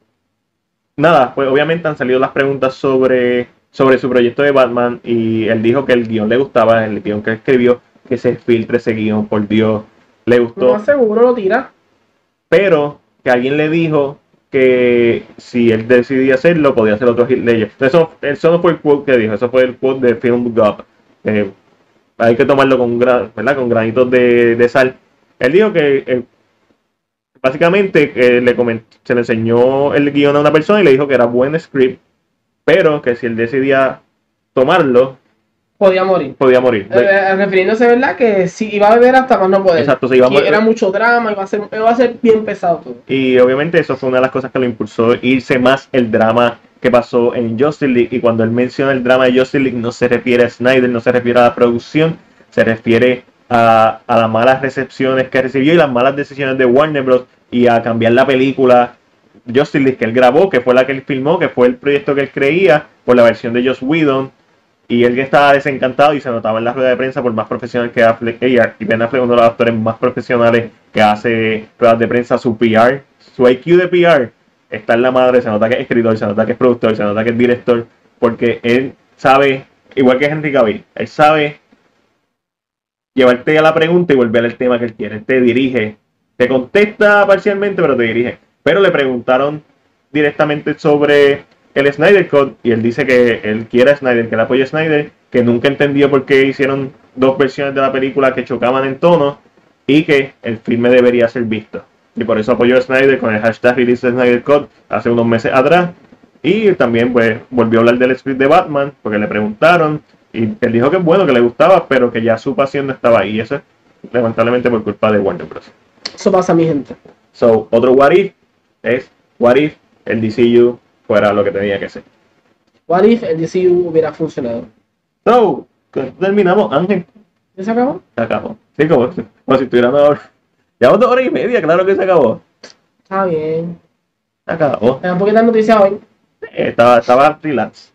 nada, pues obviamente han salido las preguntas sobre, sobre su proyecto de Batman y él dijo que el guion le gustaba, el guion que escribió, que se filtre ese guion, por Dios, le gustó, más seguro lo tira. pero que alguien le dijo que si él decidía hacerlo, podía hacer otro hit Ledger. Eso, eso no fue el quote que dijo, eso fue el quote de Film Gap. Eh, hay que tomarlo con, gra- ¿verdad? con granitos de, de sal. Él dijo que eh, básicamente que le se le enseñó el guion a una persona y le dijo que era buen script, pero que si él decidía tomarlo, Podía morir. podía morir. Eh, eh, refiriéndose, ¿verdad? Que si iba a beber hasta más no poder. Exacto, se iba a morir. era mucho drama, iba a ser, iba a ser bien pesado todo. Y obviamente eso fue una de las cosas que lo impulsó irse más el drama que pasó en Justice League. Y cuando él menciona el drama de Justice League, no se refiere a Snyder, no se refiere a la producción, se refiere a, a las malas recepciones que recibió y las malas decisiones de Warner Bros. y a cambiar la película Justice League que él grabó, que fue la que él filmó, que fue el proyecto que él creía, por la versión de Joss Whedon. Y él que estaba desencantado y se notaba en la rueda de prensa por más profesional que Affleck. Ella, y Ben Affleck uno de los actores más profesionales que hace ruedas de prensa, su PR, su IQ de PR está en la madre, se nota que es escritor, se nota que es productor, se nota que es director, porque él sabe, igual que Henry Cavill, él sabe llevarte a la pregunta y volver al tema que él quiere. Él te dirige, te contesta parcialmente, pero te dirige. Pero le preguntaron directamente sobre el Snyder Code y él dice que él quiere a Snyder, que le apoya a Snyder, que nunca entendió por qué hicieron dos versiones de la película que chocaban en tono y que el filme debería ser visto. Y por eso apoyó a Snyder con el hashtag Release Snyder hace unos meses atrás. Y también pues volvió a hablar del script de Batman porque le preguntaron y él dijo que es bueno, que le gustaba, pero que ya su pasión no estaba ahí. Y eso es lamentablemente por culpa de Warner Bros. Eso pasa, mi gente. So, otro what if es what if el DCU fuera lo que tenía que ser. What if el DCU hubiera funcionado? So, terminamos, Ángel. ¿Ya se acabó? Se acabó. Sí, como, como si estuviera una hora. Llevamos dos horas y media, claro que se acabó. Está bien. Se acabó. ¿Tenemos poquitas noticias hoy? Eh, Estaba, estaba relax.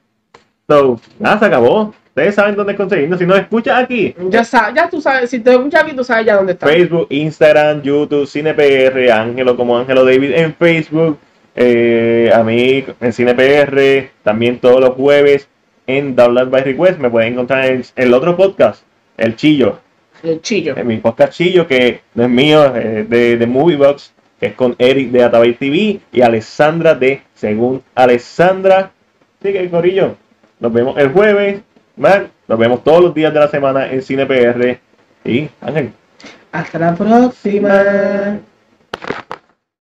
So, nada, se acabó. Ustedes saben dónde conseguirnos. Si nos escuchas aquí, Ya, sabes, ya tú sabes, si te escuchas aquí, tú sabes ya dónde está. Facebook, Instagram, YouTube, CinePR, Ángelo como Ángelo David en Facebook, eh, a mí en CinePR, también todos los jueves en Download by Request. Me pueden encontrar en el otro podcast, El Chillo, El chillo. en mi podcast Chillo, que no es mío, es de, de Moviebox, que es con Eric de Atabay TV y Alessandra de Según Alessandra. Así que, Corillo, nos vemos el jueves, man, nos vemos todos los días de la semana en CinePR. Y, Ángel, Hasta la próxima.